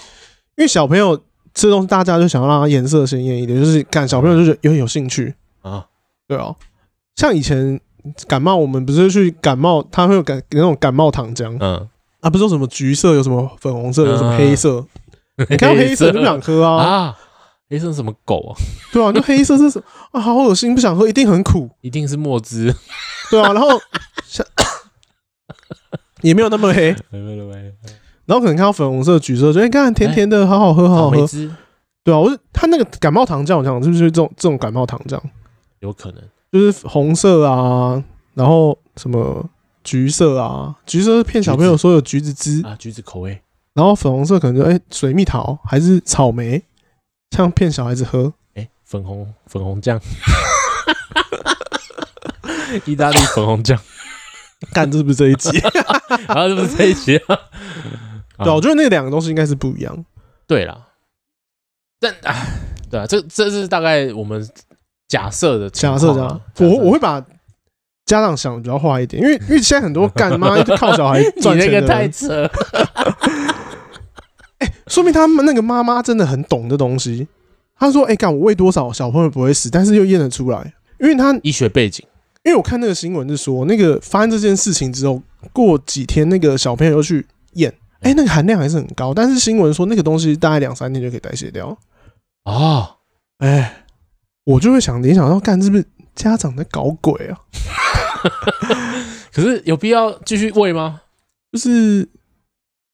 因为小朋友吃东西，大家就想要让它颜色鲜艳一点，就是看小朋友就是有点有兴趣啊。对哦，像以前感冒，我们不是去感冒，他会有感那种感冒糖浆，嗯。啊，不是说什么橘色，有什么粉红色，有什么黑色？你 看到黑色就不想喝啊！啊，黑色是什么狗啊？对啊，那黑色是什么啊？好恶心，不想喝，一定很苦，一定是墨汁。对啊，然后像 也没有那么黑，然后可能看到粉红色、橘色，觉得看甜甜的，好好喝，好好喝。对啊，我是他那个感冒糖浆，我想是不是这种这种感冒糖浆？有可能就是红色啊，然后什么？橘色啊，橘色是骗小朋友说有橘子汁啊，橘子口味。然后粉红色可能就哎、欸、水蜜桃还是草莓，像骗小孩子喝。哎、欸，粉红粉红酱，意大利粉红酱，干这是不是这一集？啊，是不是这一集啊？对，我觉得那两个东西应该是不一样。对啦，但啊，对啊，这这是大概我们假设的假设这样。我我会把。家长想的比较坏一点，因为因为现在很多 干妈靠小孩赚钱的，你那个太扯。哎、欸，说明他们那个妈妈真的很懂这东西。他说：“哎、欸，干我喂多少小朋友不会死，但是又验得出来，因为他医学背景。因为我看那个新闻是说，那个发生这件事情之后，过几天那个小朋友又去验，哎、欸，那个含量还是很高，但是新闻说那个东西大概两三天就可以代谢掉。啊，哎，我就会想联想到，干是不是家长在搞鬼啊？” 可是有必要继续喂吗？就是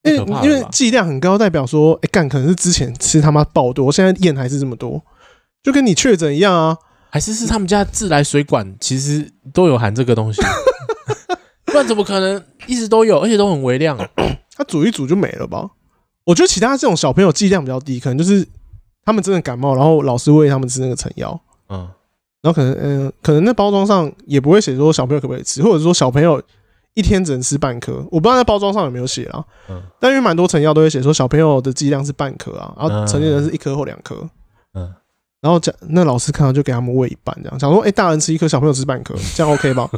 因为因为剂量很高，代表说，哎、欸，干可能是之前吃他妈爆多，现在验还是这么多，就跟你确诊一样啊？还是是他们家自来水管其实都有含这个东西？不然怎么可能一直都有，而且都很微量？它煮一煮就没了吧？我觉得其他这种小朋友剂量比较低，可能就是他们真的感冒，然后老师喂他们吃那个成药，嗯。然后可能，嗯、呃，可能那包装上也不会写说小朋友可不可以吃，或者说小朋友一天只能吃半颗。我不知道那包装上有没有写啊。嗯。但因为蛮多成药都会写说小朋友的剂量是半颗啊，然后成年人是一颗或两颗。嗯。然后讲那老师看到就给他们喂一半，这样想说，哎、欸，大人吃一颗，小朋友吃半颗，这样 OK 吧？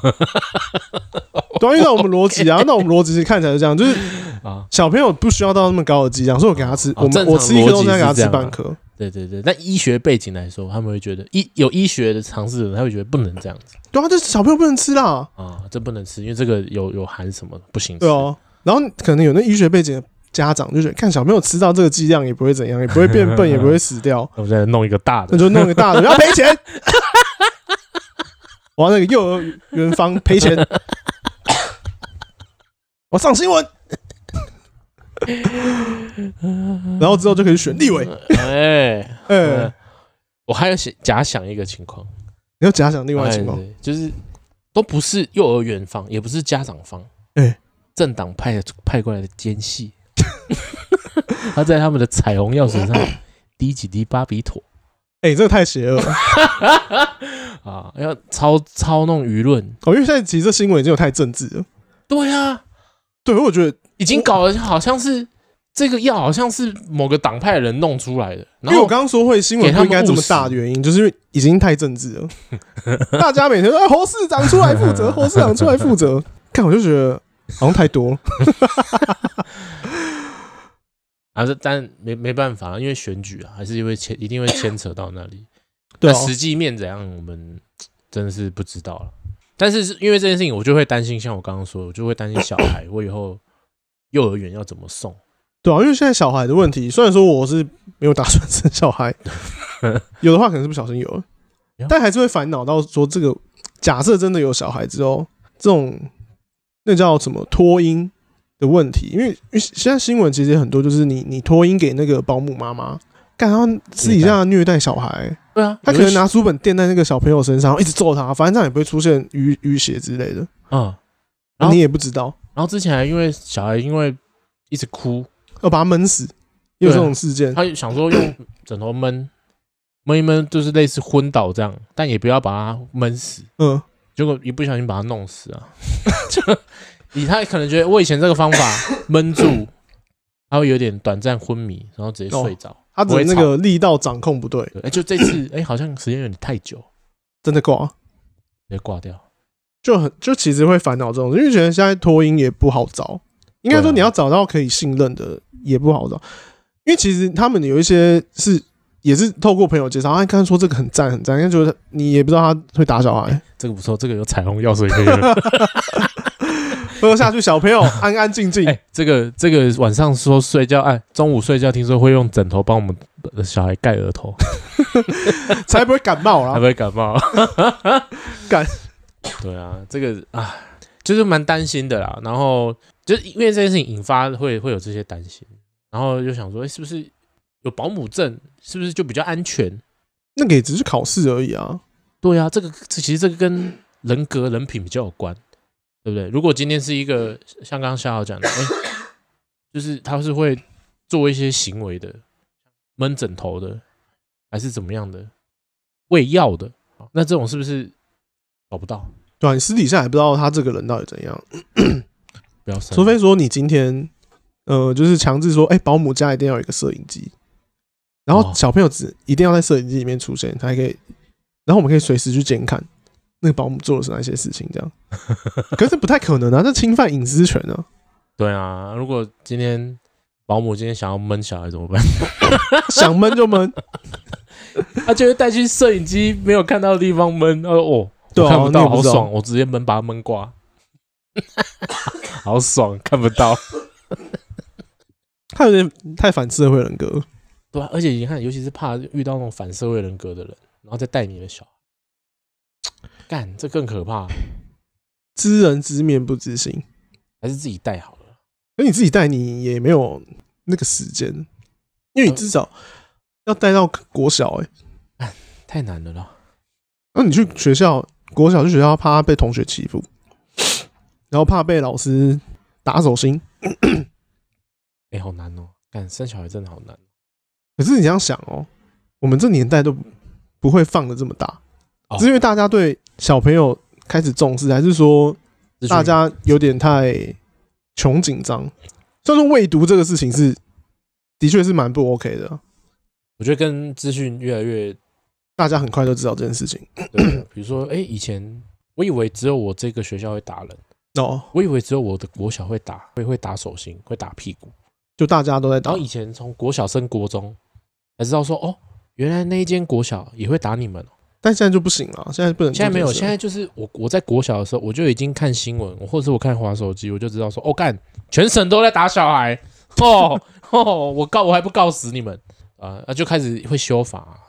对，因为我们逻辑啊，那我们逻辑是看起来是这样，就是啊，小朋友不需要到那么高的剂量，所以我给他吃，我们我吃一颗东西给他吃半颗。对对对，但医学背景来说，他们会觉得医有医学的常识的人，他会觉得不能这样子。对啊，这小朋友不能吃啦。啊，这不能吃，因为这个有有含什么不行吃。对哦、啊，然后可能有那医学背景的家长就觉得，看小朋友吃到这个剂量也不会怎样，也不会变笨，也不会死掉。我再弄一个大的，那就弄一个大的，要赔钱。我要那个幼儿园方赔钱。我上新闻。然后之后就可以选立委。哎哎，我还要想假想一个情况，你要假想另外情况，就是都不是幼儿园方，也不是家长方，哎，政党派派过来的奸细，他在他们的彩虹药水上滴几滴巴比妥，哎，这个太邪恶了 啊！要操操弄舆论，哦，因为现在其实这新闻已经有太政治了。对啊，对，我觉得。已经搞得好像是这个药好像是某个党派的人弄出来的。因为我刚刚说会新闻不应该这么大的原因，就是因为已经太政治了。大家每天说侯市长出来负责，侯市长出来负责，看我就觉得好像太多了。啊，这但没没办法，因为选举啊，还是因为牵一定会牵扯到那里。对、哦，实际面怎样，我们真的是不知道了。但是因为这件事情，我就会担心，像我刚刚说的，我就会担心小孩，我以后幼儿园要怎么送？对啊，因为现在小孩的问题，虽然说我是没有打算生小孩，有的话可能是不小心有了，但还是会烦恼到说，这个假设真的有小孩之后，这种那叫什么托婴？的问题，因为因为现在新闻其实很多，就是你你托婴给那个保姆妈妈，干他私底下虐待小孩，对啊，他可能拿书本垫在那个小朋友身上，一直揍他，反正这样也不会出现淤淤血之类的，嗯，你也不知道，然后之前还因为小孩因为一直哭，要把他闷死，有这种事件，他想说用枕头闷闷一闷，就是类似昏倒这样，但也不要把他闷死，嗯，结果一不小心把他弄死啊，就。以他可能觉得我以前这个方法闷住，他会有点短暂昏迷，然后直接睡着。他的那个力道掌控不对，哎，就这次哎，好像时间有点太久，真的挂，直接挂掉，就很就其实会烦恼这种，因为觉得现在托婴也不好找，应该说你要找到可以信任的也不好找，因为其实他们有一些是也是透过朋友介绍，啊刚才说这个很赞很赞，因为觉得你也不知道他会打小孩，这个不错，这个有彩虹药水可以喝。喝下去，小朋友 安安静静。哎，这个这个晚上说睡觉，哎，中午睡觉听说会用枕头帮我们小孩盖额头，才不会感冒啦，才不会感冒。干，对啊，这个啊，就是蛮担心的啦。然后就是因为这件事情引发会会有这些担心，然后就想说，是不是有保姆证，是不是就比较安全？那个也只是考试而已啊。对啊，这个其实这个跟人格人品比较有关。对不对？如果今天是一个像刚刚夏豪讲的，哎，就是他是会做一些行为的，闷枕头的，还是怎么样的，喂药的，那这种是不是找不到？对啊，你私底下也不知道他这个人到底怎样。不要，除非说你今天，呃，就是强制说，哎，保姆家一定要有一个摄影机，然后小朋友只一定要在摄影机里面出现，他还可以，然后我们可以随时去监看。那个保姆做的是哪些事情？这样，可是不太可能啊，这侵犯隐私权啊。对啊，如果今天保姆今天想要闷小孩怎么办？想闷就闷，他就会带去摄影机没有看到的地方闷。他说：“哦，对啊，看不到，好爽，我直接闷把它闷挂，好爽，看不到。”他有点太反社会人格，对啊，而且你看，尤其是怕遇到那种反社会人格的人，然后再带你的小孩。干，这更可怕！知人知面不知心，还是自己带好了。而你自己带，你也没有那个时间，因为你至少要带到国小、欸，哎，太难了啦。那你去学校，国小去学校，怕被同学欺负，然后怕被老师打手心，哎，好难哦！干，生小孩真的好难。可是你这样想哦，我们这年代都不会放的这么大。是因为大家对小朋友开始重视，还是说大家有点太穷紧张？所以说未读这个事情是的确是蛮不 OK 的。我觉得跟资讯越来越，大家很快就知道这件事情。比如说，哎，以前我以为只有我这个学校会打人哦，我以为只有我的国小会打，会会打手心，会打屁股，就大家都在打。然后以前从国小升国中才知道说，哦，原来那一间国小也会打你们。但现在就不行了，现在不能。现在没有，现在就是我我在国小的时候，我就已经看新闻，或者是我看滑手机，我就知道说，哦干，全省都在打小孩，哦哦，我告我还不告死你们啊！那就开始会修法，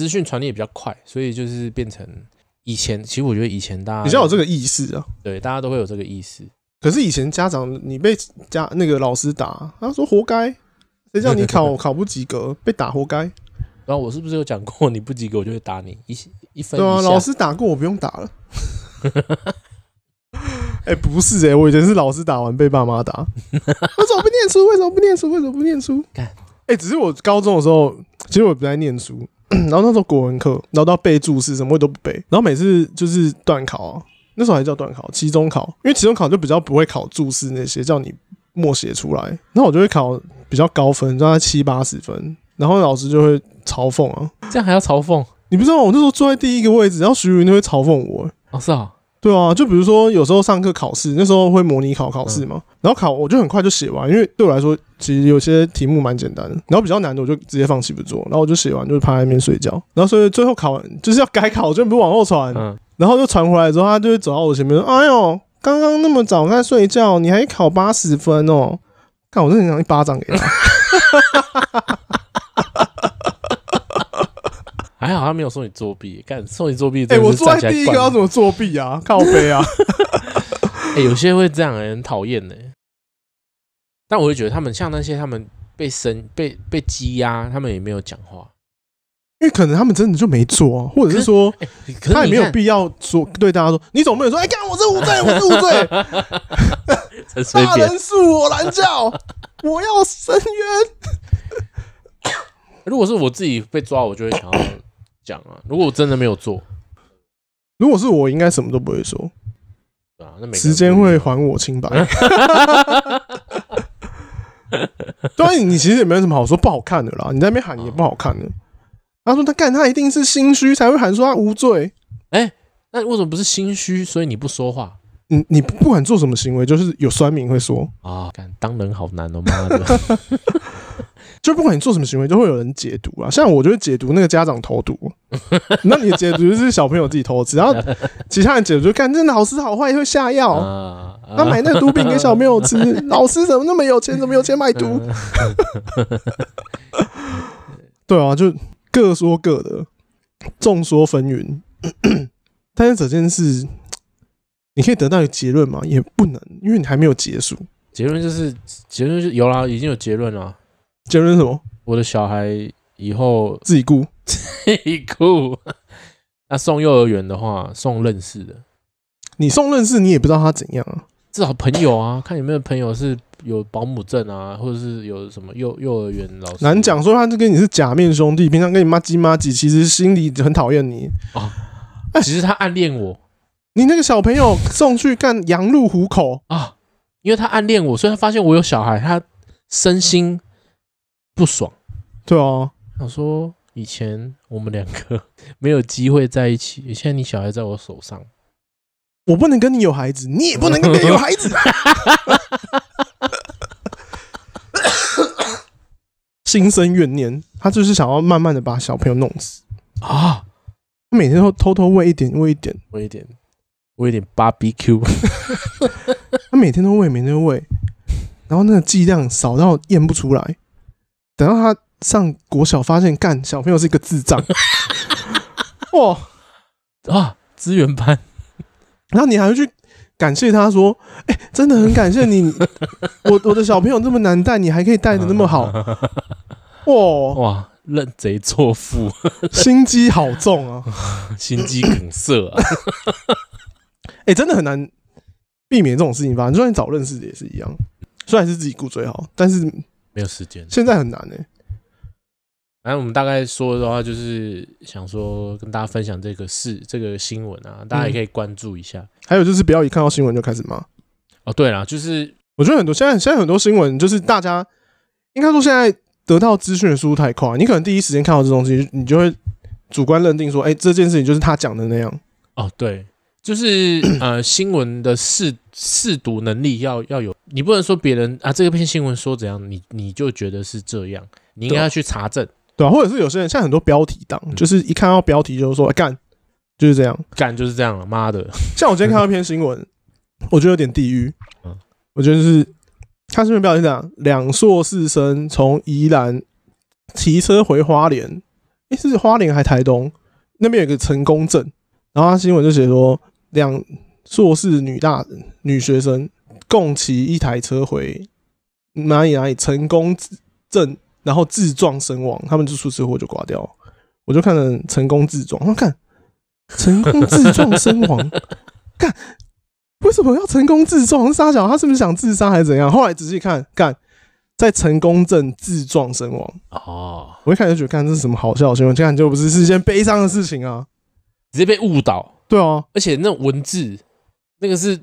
资讯传递也比较快，所以就是变成以前，其实我觉得以前大家比较有这个意识啊，对，大家都会有这个意识。可是以前家长你被家那个老师打，他说活该，谁叫你考考不及格被打活该。然后我是不是有讲过，你不及格我就会打你一一分？对啊，老师打过我不用打了。哎、欸，不是哎、欸，我以前是老师打完被爸妈打。为什么不念书？为什么不念书？为什么不念书？哎、欸，只是我高中的时候，其实我不爱念书。然后那时候国文课，然后到背注释，什么我都不背。然后每次就是段考啊，那时候还叫段考，期中考，因为期中考就比较不会考注释那些，叫你默写出来，那我就会考比较高分，大概七八十分，然后老师就会嘲讽啊，这样还要嘲讽？你不知道我那时候坐在第一个位置，然后徐云就会嘲讽我。哦，是啊。对啊，就比如说有时候上课考试，那时候会模拟考考试嘛，嗯、然后考我就很快就写完，因为对我来说其实有些题目蛮简单的，然后比较难的我就直接放弃不做，然后我就写完就趴在那边睡觉，然后所以最后考完就是要改考，就不往后传，嗯、然后就传回来之后，他就会走到我前面说：“哎呦，刚刚那么早在睡觉，你还考八十分哦！”看我真的想一巴掌给他。还好他没有说你作弊，干说你作弊。哎、欸，我坐在第一个要怎么作弊啊？靠背啊！哎、欸，有些会这样、欸，很讨厌呢。但我会觉得他们像那些他们被生被被羁押，他们也没有讲话，因为可能他们真的就没做、啊，或者是说他也没有必要说对大家说，你总不能说，哎、欸，干我是无罪，我是无罪，大人恕我蓝教，我要伸冤。如果是我自己被抓，我就会想要。讲啊！如果我真的没有做，如果是我，应该什么都不会说。对啊，那时间会还我清白。当然，你其实也没有什么好说不好看的啦。你在那边喊也不好看的。他说他干，他一定是心虚才会喊说他无罪。哎，那为什么不是心虚？所以你不说话？你你不管做什么行为，就是有酸民会说啊，干当人好难哦，妈的。就不管你做什么行为，都会有人解读啊。像我就会解读那个家长投毒，那你的解读就是小朋友自己偷吃，然后其他人解读就看这老师好坏，会下药，他买那个毒品给小朋友吃。老师怎么那么有钱？怎么有钱买毒？对啊，就各说各的，众说纷纭。但是这件事，你可以得到一个结论吗？也不能，因为你还没有结束。结论就是结论就是有啦，已经有结论了。结论是什么？我的小孩以后自己顾，自己顾。那送幼儿园的话，送认识的。你送认识，你也不知道他怎样啊。至少朋友啊，看有没有朋友是有保姆证啊，或者是有什么幼幼儿园老师。难讲，说他就跟你是假面兄弟，平常跟你妈鸡妈鸡，其实心里很讨厌你啊。哎，其实他暗恋我。你那个小朋友送去干羊入虎口啊，因为他暗恋我，所以他发现我有小孩，他身心。不爽，对啊，想说以前我们两个 没有机会在一起，现在你小孩在我手上，我不能跟你有孩子，你也不能跟别人有孩子，心生怨念，他就是想要慢慢的把小朋友弄死。啊！他每天都偷偷喂一点，喂一点，喂一点，喂一点 BBQ，他每天都喂，每天都喂，然后那个剂量少到验不出来。等到他上国小，发现干小朋友是一个智障，哇啊！资源班，然后你还会去感谢他说：“哎、欸，真的很感谢你，我我的小朋友这么难带，你还可以带的那么好，哇哇！认贼作父，心机好重啊，心机梗塞啊！哎、欸，真的很难避免这种事情发生。就算你早认识的也是一样，虽然是自己顾最好，但是。没有时间，现在很难呢、欸。反正我们大概说的话，就是想说跟大家分享这个事，这个新闻啊，大家也可以关注一下。嗯、还有就是不要一看到新闻就开始骂。哦，对啦，就是我觉得很多现在现在很多新闻，就是大家应该说现在得到资讯的速度太快，你可能第一时间看到这东西，你就会主观认定说，哎、欸，这件事情就是他讲的那样。哦，对。就是呃，新闻的试试读能力要要有，你不能说别人啊，这个篇新闻说怎样，你你就觉得是这样，你应该要去查证，对啊，或者是有些人像很多标题党，嗯、就是一看到标题就是说干、欸，就是这样，干就是这样了，妈的！像我今天看到一篇新闻，我觉得有点地狱，嗯，我觉得是看新闻标题讲两硕士生从宜兰骑车回花莲，诶、欸，是花莲还台东？那边有个成功镇，然后他新闻就写说。两硕士女大女学生共骑一台车回哪里哪里成功镇，然后自撞身亡，他们就出车祸就挂掉。我就看了成功自撞，我看成功自撞身亡，看为什么要成功自撞？沙小他是不是想自杀还是怎样？后来仔细看，干在成功镇自撞身亡哦。我一开始就觉得，看这是什么好笑的新闻？这样就不是是一件悲伤的事情啊，直接被误导。对啊，而且那文字，那个是，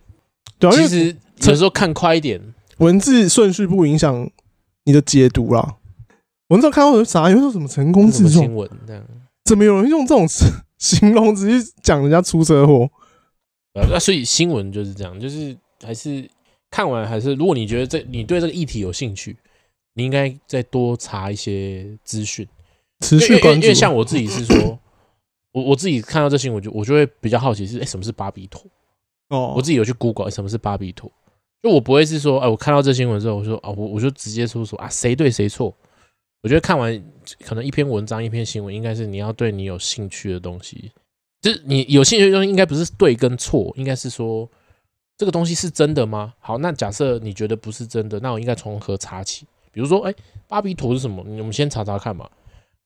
对啊，其实有时候看快一点，文字顺序不影响你的解读啦。我那时候看到有啥，有什么成功自新闻这样，怎么有人用这种形容直接讲人家出车祸？那所以新闻就是这样，就是还是看完还是，如果你觉得这你对这个议题有兴趣，你应该再多查一些资讯，持续关注。因为像我自己是说，我我自己看到这新闻就我就会比较好奇是，哎，什么是巴比妥？哦，我自己有去 Google 什么是巴比妥，就我不会是说，哎，我看到这新闻之后，我说啊，我我就直接说说啊，谁对谁错。我觉得看完可能一篇文章、一篇新闻，应该是你要对你有兴趣的东西，就是你有兴趣的东西，应该不是对跟错，应该是说这个东西是真的吗？好，那假设你觉得不是真的，那我应该从何查起？比如说，哎，巴比妥是什么？我们先查查看嘛，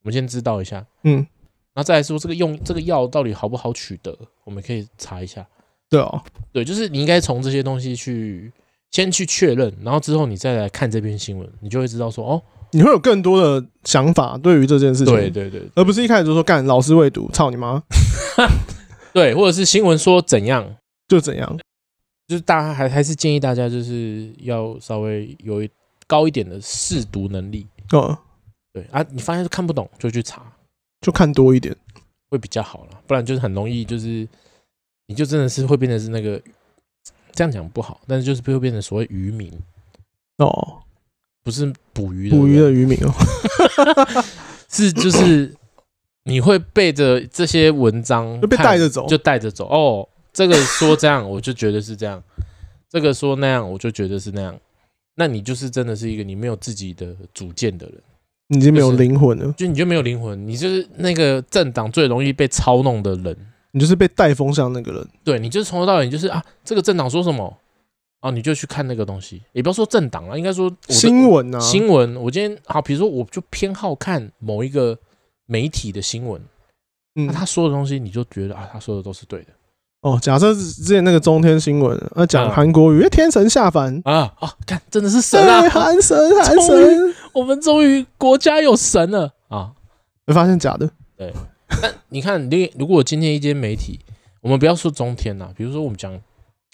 我们先知道一下，嗯，那再来说这个用这个药到底好不好取得，我们可以查一下。对哦，对，就是你应该从这些东西去先去确认，然后之后你再来看这篇新闻，你就会知道说，哦。你会有更多的想法对于这件事情，对对对，而不是一开始就说干老师未读，操你妈，对，或者是新闻说怎样 就怎样，就是大家还还是建议大家就是要稍微有一高一点的试读能力，嗯，对啊，你发现看不懂就去查，就看多一点。会比较好了，不然就是很容易就是你就真的是会变成是那个这样讲不好，但是就是会变成所谓渔民。哦。不是捕鱼的捕鱼的渔民哦，是就是你会背着这些文章就被带着走，就带着走。哦。这个说这样，我就觉得是这样；这个说那样，我就觉得是那样。那你就是真的是一个你没有自己的主见的人，你已经没有灵魂了。就你就没有灵魂，你就是那个政党最容易被操弄的人，你就是被带风向那个人。对，你就是从头到尾，你就是啊，这个政党说什么。啊，你就去看那个东西，也不要说政党了，应该说新闻啊。新闻，我今天好，比如说，我就偏好看某一个媒体的新闻，嗯，那他说的东西，你就觉得啊，他说的都是对的。哦，假设之前那个中天新闻，呃，讲韩国瑜，天神下凡啊，哦，看真的是神啊，韩神，韩神，我们终于国家有神了啊！没发现假的，对。那你看，你如果今天一间媒体，我们不要说中天呐，比如说我们讲。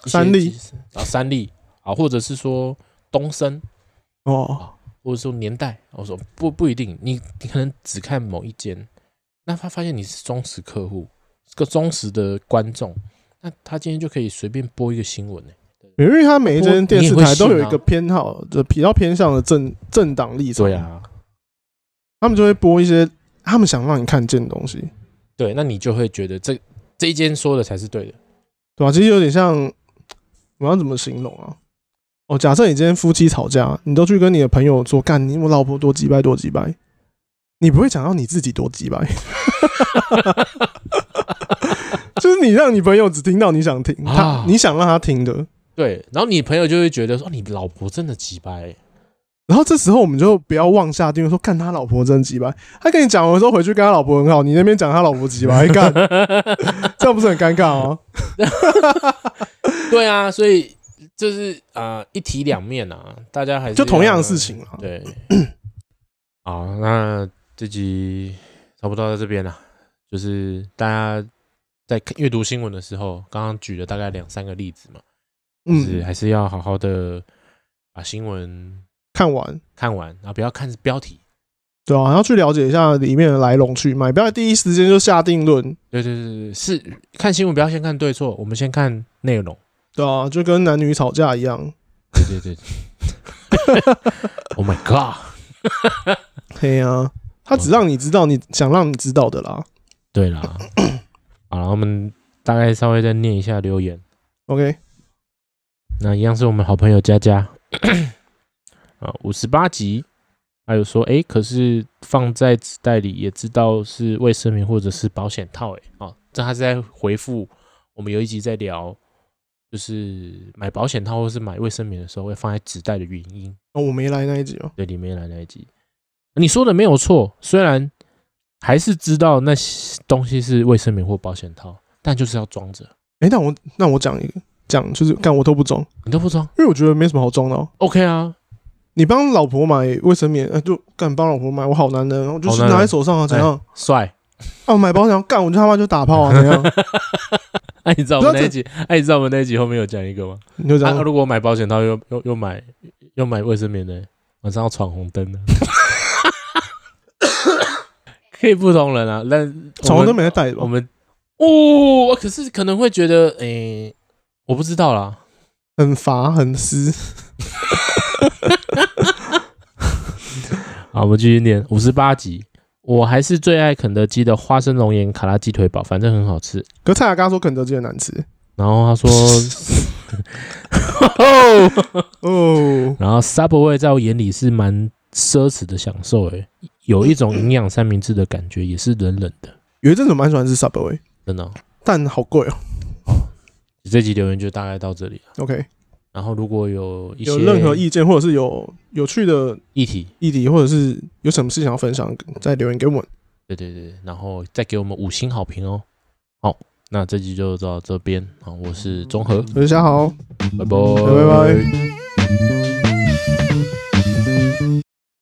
三立啊，三立啊，或者是说东森哦，或者说年代，我说不不一定，你你可能只看某一间，那他发现你是忠实客户，是个忠实的观众，那他今天就可以随便播一个新闻呢，因为他每一间电视台都有一个偏好，就比较偏向的政政党立场，对啊，他们就会播一些他们想让你看见的东西，对，那你就会觉得这这一间说的才是对的，对吧？其实有点像。我要怎么形容啊？哦，假设你今天夫妻吵架，你都去跟你的朋友说干你我老婆多几百多几百，你不会讲到你自己多几百，就是你让你朋友只听到你想听他你想让他听的，对，然后你朋友就会觉得说你老婆真的鸡掰，然后这时候我们就不要妄下定论说干他老婆真鸡掰，他跟你讲完之后回去跟他老婆很好，你那边讲他老婆鸡掰，干这样不是很尴尬吗？对啊，所以就是啊、呃，一体两面啊，大家还是就同样的事情啊。对，好，那这集差不多到这边了。就是大家在阅读新闻的时候，刚刚举了大概两三个例子嘛，就是还是要好好的把新闻看完，看完，然后不要看标题，对啊，要去了解一下里面的来龙去脉，不要第一时间就下定论。对对对对，是看新闻不要先看对错，我们先看内容。对啊，就跟男女吵架一样。对对对。Oh my god！嘿啊，他只让你知道你想让你知道的啦。对啦。好了，我们大概稍微再念一下留言。OK。那一样是我们好朋友佳佳。啊，五十八集，还有说，哎、欸，可是放在纸袋里也知道是卫生棉或者是保险套、欸，哎，啊，这他是在回复我们有一集在聊。就是买保险套或是买卫生棉的时候会放在纸袋的原因哦，我没来那一集哦。对，你没来那一集，你说的没有错。虽然还是知道那些东西是卫生棉或保险套，但就是要装着。哎，那我那我讲一个，讲就是干我都不装，你都不装，因为我觉得没什么好装的哦。OK 啊，你帮老婆买卫生棉，哎，就干帮老婆买，我好男人，我就是拿在手上啊，怎样？帅。啊，我买保险套干，我就他妈就打炮啊，怎样？哎，你知道我们那一集？哎，你知道我们那一集后面有讲一个吗？你就讲，如果我买保险套又又又买又买卫生棉的，晚上要闯红灯的，可以不同人啊。但闯红灯没在带？我们哦，可是可能会觉得，诶、欸，我不知道啦，很乏很湿。好，我们继续念五十八集。我还是最爱肯德基的花生龙岩卡拉鸡腿堡，反正很好吃。可蔡雅刚说肯德基很难吃，然后他说，哦，然后 Subway 在我眼里是蛮奢侈的享受，诶，有一种营养三明治的感觉，也是冷冷的。有一阵子蛮喜欢吃 Subway，真的、哦，但好贵哦。这集留言就大概到这里了。OK，然后如果有一些有任何意见，或者是有有趣的议题、议题，或者是有什么事想要分享，再留言给我们。对对对，然后再给我们五星好评哦。好，那这集就到这边啊，我是中和，大家好，拜拜，拜拜。